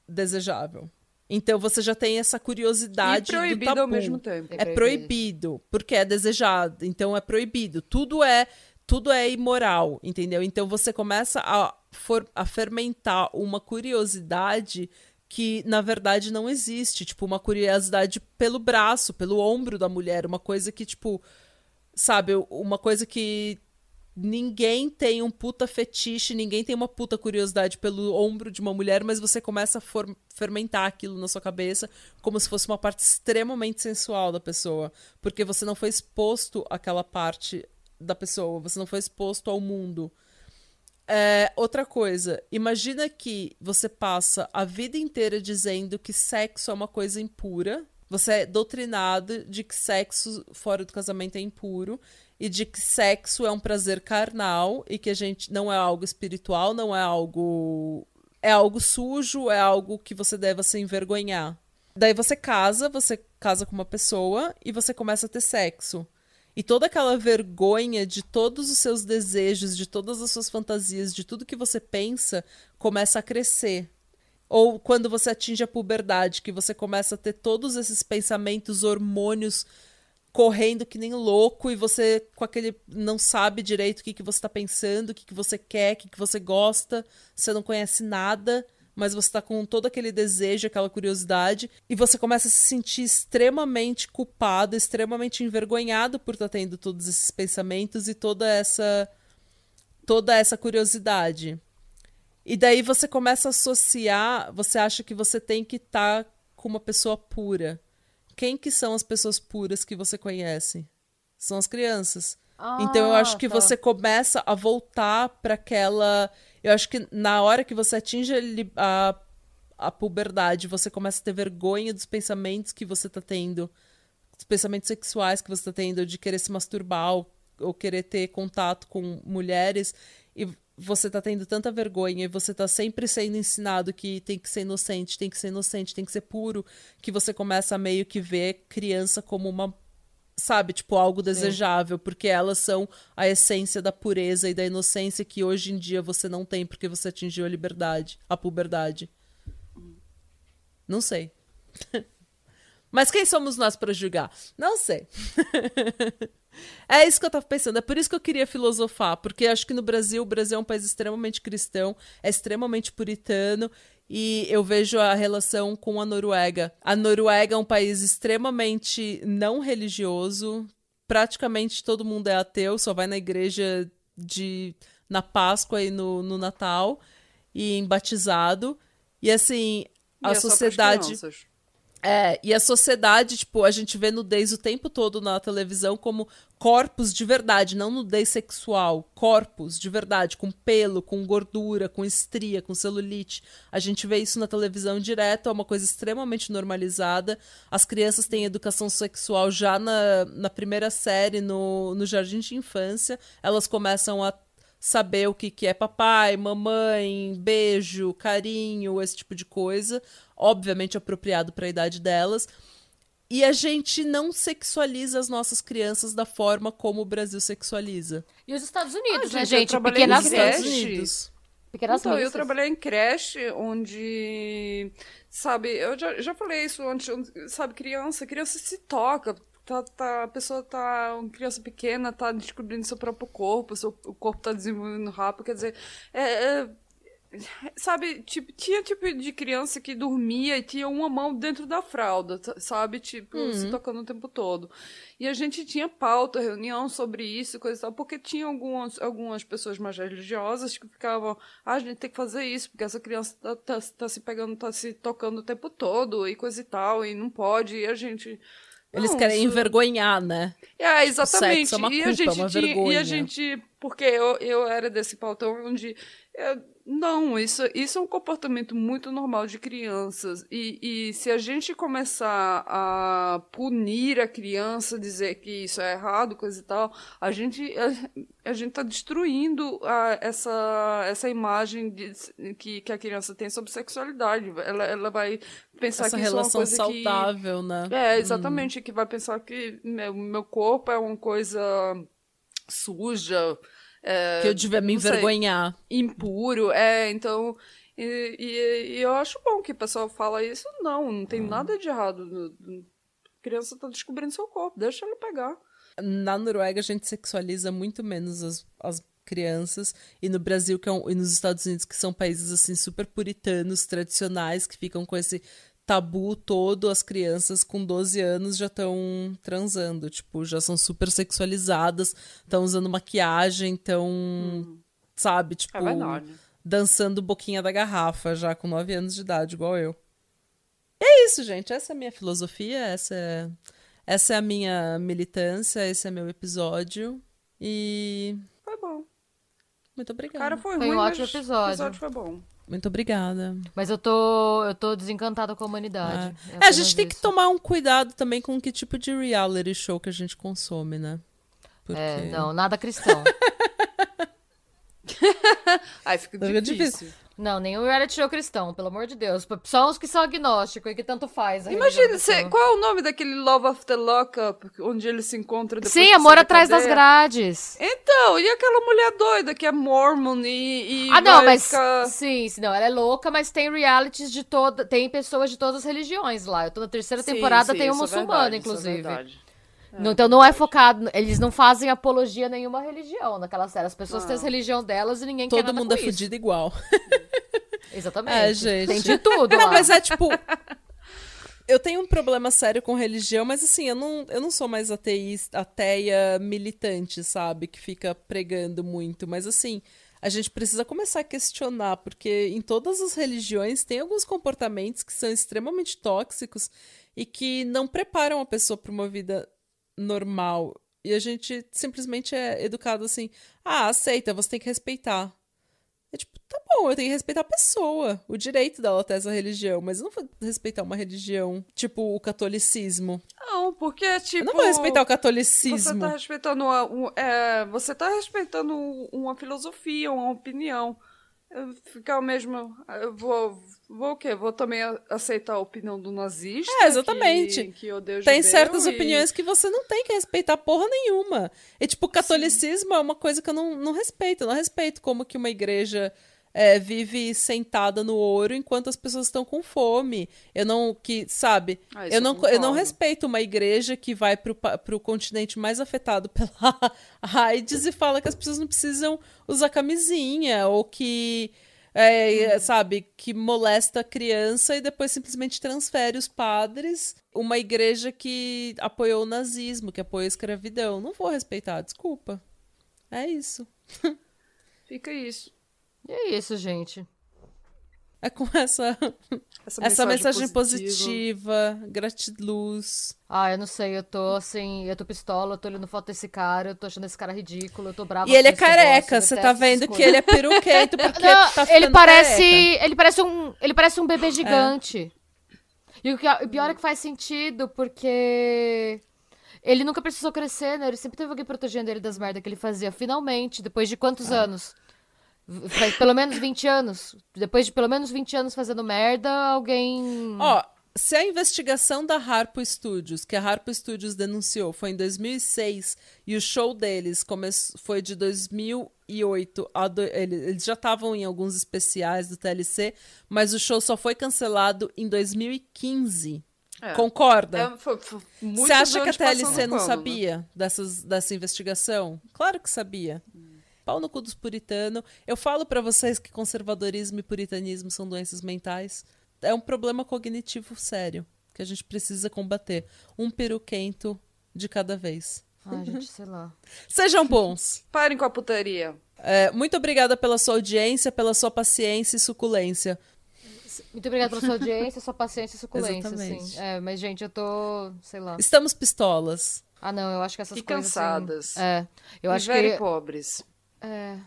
desejável. Então você já tem essa
E
curiosidade do
proibido
tabu.
ao mesmo tempo.
É proibido, porque é desejado, então é proibido. Tudo é tudo é imoral, entendeu? Então você começa a, for- a fermentar uma curiosidade que na verdade não existe, tipo uma curiosidade pelo braço, pelo ombro da mulher, uma coisa que tipo, sabe, uma coisa que ninguém tem um puta fetiche, ninguém tem uma puta curiosidade pelo ombro de uma mulher, mas você começa a fermentar aquilo na sua cabeça como se fosse uma parte extremamente sensual da pessoa, porque você não foi exposto àquela parte da pessoa, você não foi exposto ao mundo. É, outra coisa, imagina que você passa a vida inteira dizendo que sexo é uma coisa impura. Você é doutrinado de que sexo fora do casamento é impuro e de que sexo é um prazer carnal e que a gente não é algo espiritual, não é algo é algo sujo, é algo que você deve se envergonhar. Daí você casa, você casa com uma pessoa e você começa a ter sexo. E toda aquela vergonha de todos os seus desejos, de todas as suas fantasias, de tudo que você pensa, começa a crescer. Ou quando você atinge a puberdade, que você começa a ter todos esses pensamentos, hormônios correndo que nem louco e você com aquele não sabe direito o que, que você está pensando, o que, que você quer, o que, que você gosta, você não conhece nada mas você tá com todo aquele desejo, aquela curiosidade, e você começa a se sentir extremamente culpado, extremamente envergonhado por estar tá tendo todos esses pensamentos e toda essa toda essa curiosidade. E daí você começa a associar, você acha que você tem que estar tá com uma pessoa pura. Quem que são as pessoas puras que você conhece? São as crianças. Ah, então eu acho que tá. você começa a voltar para aquela eu acho que na hora que você atinge a, a puberdade, você começa a ter vergonha dos pensamentos que você tá tendo, dos pensamentos sexuais que você tá tendo, de querer se masturbar ou, ou querer ter contato com mulheres, e você tá tendo tanta vergonha e você tá sempre sendo ensinado que tem que ser inocente, tem que ser inocente, tem que ser puro, que você começa a meio que ver criança como uma sabe, tipo, algo desejável, Sim. porque elas são a essência da pureza e da inocência que hoje em dia você não tem porque você atingiu a liberdade, a puberdade. Não sei. Mas quem somos nós para julgar? Não sei. é isso que eu tava pensando. É por isso que eu queria filosofar, porque acho que no Brasil, o Brasil é um país extremamente cristão, é extremamente puritano e eu vejo a relação com a Noruega. A Noruega é um país extremamente não religioso, praticamente todo mundo é ateu, só vai na igreja de na Páscoa e no, no Natal e em batizado. E assim, a e é sociedade. É, e a sociedade, tipo, a gente vê nudez o tempo todo na televisão como corpos de verdade, não nudez sexual, corpos de verdade, com pelo, com gordura, com estria, com celulite. A gente vê isso na televisão direto, é uma coisa extremamente normalizada. As crianças têm educação sexual já na, na primeira série, no, no jardim de infância. Elas começam a saber o que, que é papai, mamãe, beijo, carinho, esse tipo de coisa obviamente apropriado para a idade delas. E a gente não sexualiza as nossas crianças da forma como o Brasil sexualiza.
E os Estados Unidos, ah, né, gente? gente pequenas
Estados Unidos. Pequenas então, eu trabalhei em creche onde, sabe, eu já, já falei isso antes, sabe, criança, criança se toca, tá, tá, a pessoa tá, uma criança pequena, tá descobrindo seu próprio corpo, seu, o corpo tá desenvolvendo rápido, quer dizer, é, é Sabe, tipo, tinha tipo de criança que dormia e tinha uma mão dentro da fralda, sabe? Tipo, uhum. se tocando o tempo todo. E a gente tinha pauta, reunião sobre isso, coisa e tal, porque tinha algumas, algumas pessoas mais religiosas que ficavam, ah, a gente tem que fazer isso, porque essa criança tá, tá, tá se pegando, tá se tocando o tempo todo e coisa e tal, e não pode, e a gente.
Eles não, querem isso... envergonhar, né?
É, tipo, exatamente. É e, culpa, a gente tinha, e a gente. Porque eu, eu era desse pautão onde. Eu, não, isso, isso é um comportamento muito normal de crianças. E, e se a gente começar a punir a criança, dizer que isso é errado, coisa e tal, a gente a, a gente está destruindo a, essa, essa imagem de, que, que a criança tem sobre sexualidade. Ela, ela vai pensar
essa
que
isso é uma
coisa
saudável,
que,
né?
É, exatamente, hum. que vai pensar que meu, meu corpo é uma coisa suja
é, que eu devia me envergonhar.
Sei, impuro, é, então. E, e, e, eu acho bom que o pessoal fala isso. Não, não tem hum. nada de errado. A criança tá descobrindo seu corpo, deixa ela pegar.
Na Noruega a gente sexualiza muito menos as, as crianças e no Brasil que é um, e nos Estados Unidos que são países assim super puritanos, tradicionais, que ficam com esse tabu todo, as crianças com 12 anos já estão transando, tipo, já são super sexualizadas, estão usando maquiagem, estão, hum. sabe, tipo, é dançando boquinha da garrafa já com 9 anos de idade, igual eu. E é isso, gente, essa é a minha filosofia, essa é, essa é a minha militância, esse é meu episódio e...
Foi bom.
Muito obrigada.
Cara, foi,
foi
ruim,
um ótimo episódio.
O episódio foi bom.
Muito obrigada.
Mas eu tô, eu tô desencantada com a humanidade.
É, é a gente tem que tomar um cuidado também com que tipo de reality show que a gente consome, né?
Porque... É, não, nada cristão.
Ai, fica difícil. difícil.
Não, nenhum reality show cristão, pelo amor de Deus. Só os que são agnósticos e que tanto faz.
Imagina, cê, qual é o nome daquele Love After Lockup, onde ele se encontra depois
Sim, Amor Atrás das Grades.
Então, e aquela mulher doida que é mormon e,
e Ah, não, mas... Ficar... Sim, não, ela é louca, mas tem realities de toda... Tem pessoas de todas as religiões lá. Eu tô na terceira sim, temporada, sim, tem um é muçulmano, é verdade, inclusive. É é, então não é focado, eles não fazem apologia a nenhuma religião naquela série. As pessoas não. têm a religião delas e ninguém
Todo
quer nada
mundo
é
fudido igual.
Exatamente. É, gente. Tem de tudo.
Não,
lá.
mas é tipo. Eu tenho um problema sério com religião, mas assim, eu não, eu não sou mais ateísta, ateia militante, sabe? Que fica pregando muito. Mas assim, a gente precisa começar a questionar, porque em todas as religiões tem alguns comportamentos que são extremamente tóxicos e que não preparam a pessoa para uma vida normal. E a gente simplesmente é educado assim: ah, aceita, você tem que respeitar. É tipo, tá bom, eu tenho que respeitar a pessoa, o direito dela ter essa religião, mas eu não vou respeitar uma religião, tipo o catolicismo.
Não, porque, tipo. Eu
não vou respeitar o catolicismo.
Você tá respeitando uma, um, é, você tá respeitando uma filosofia, uma opinião. Ficar o mesmo. Eu vou Vou o quê? Vou também aceitar a opinião do nazista.
É, exatamente.
Que, que odeia
tem certas e... opiniões que você não tem que respeitar porra nenhuma. E, tipo, o catolicismo Sim. é uma coisa que eu não, não respeito. Eu não respeito como que uma igreja é, vive sentada no ouro enquanto as pessoas estão com fome. Eu não, que, sabe? Ah, eu, não, eu não respeito uma igreja que vai pro, pro continente mais afetado pela AIDS e fala que as pessoas não precisam usar camisinha ou que é, uhum. sabe, que molesta a criança e depois simplesmente transfere os padres. Uma igreja que apoiou o nazismo, que apoiou a escravidão. Não vou respeitar, desculpa. É isso.
Fica isso.
E é isso, gente.
É com essa, essa, essa mensagem, mensagem positiva, positiva gratiluz.
Ah, eu não sei, eu tô assim, eu tô pistola, eu tô olhando foto desse cara, eu tô achando esse cara ridículo, eu tô brava.
E ele é careca, você tá vendo que ele é peruquento porque não, tá
ele parece, careca. ele parece um, ele parece um bebê gigante. É. E o, que, o pior é que faz sentido, porque ele nunca precisou crescer, né? Ele sempre teve alguém protegendo ele das merdas que ele fazia. Finalmente, depois de quantos ah. anos? Faz pelo menos 20 anos. Depois de pelo menos 20 anos fazendo merda, alguém.
Ó, se a investigação da Harpo Studios, que a Harpo Studios denunciou, foi em 2006 e o show deles começou, foi de 2008 a do, eles já estavam em alguns especiais do TLC, mas o show só foi cancelado em 2015. É. Concorda?
É, foi, foi
Você acha que a TLC não sabia né? dessas, dessa investigação? Claro que sabia. Hum pau no cu dos puritanos. Eu falo para vocês que conservadorismo e puritanismo são doenças mentais. É um problema cognitivo sério que a gente precisa combater. Um peruquento de cada vez.
Ai, gente, sei lá.
Sejam bons.
Parem com a putaria.
É, muito obrigada pela sua audiência, pela sua paciência e suculência.
Muito obrigada pela sua audiência, sua paciência e suculência, Exatamente. É, mas, gente, eu tô, sei lá.
Estamos pistolas.
Ah, não, eu acho que essas
e
coisas.
cansadas.
Assim, é. Eu
e
acho
que. pobres.
É.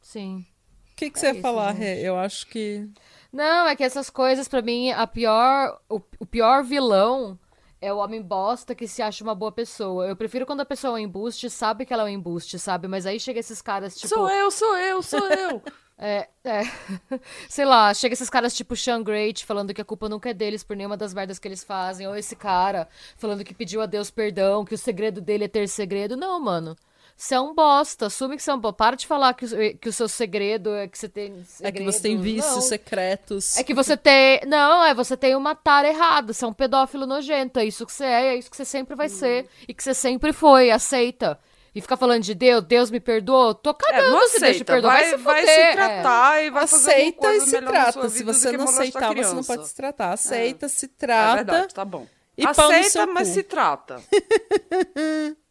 Sim.
O que, que é você ia falar, Rê? Eu acho que.
Não, é que essas coisas, para mim, a pior. O, o, pior vilão é o homem bosta que se acha uma boa pessoa. Eu prefiro quando a pessoa é um embuste, sabe que ela é um embuste, sabe? Mas aí chega esses caras, tipo.
Sou eu, sou eu, sou eu!
É, é. Sei lá, chega esses caras tipo Sean Great falando que a culpa nunca é deles por nenhuma das merdas que eles fazem. Ou esse cara falando que pediu a Deus perdão, que o segredo dele é ter segredo. Não, mano são bosta, assume que são bosta. Para de falar que, que o seu segredo é que você tem. Segredos.
É que você tem vícios não. secretos.
É que você tem. Não, é você tem uma tara errada, você é um pedófilo nojento. É isso que você é, é isso que você sempre vai hum. ser e que você sempre foi. Aceita. E ficar falando de Deus, Deus me perdoou, tô cagando é,
não
se Deus te perdoou,
vai,
vai se,
vai se
é.
tratar é. e vai aceita fazer
Aceita e se trata, se você não
tá
aceitar, você não pode se tratar. Aceita,
é.
se trata.
É verdade, tá bom.
E
aceita, mas
cu.
se trata.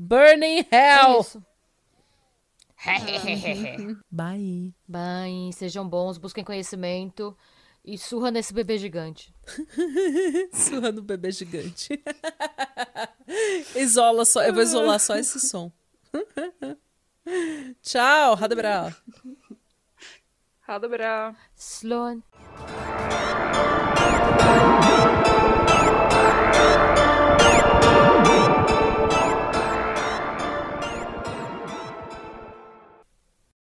Burning Hell.
É isso.
Bye.
Bye. Sejam bons, busquem conhecimento e surra nesse bebê gigante.
surra no bebê gigante. Isola só, eu vou isolar só esse som. Tchau,
Hadebra. Hadebra.
Sloan.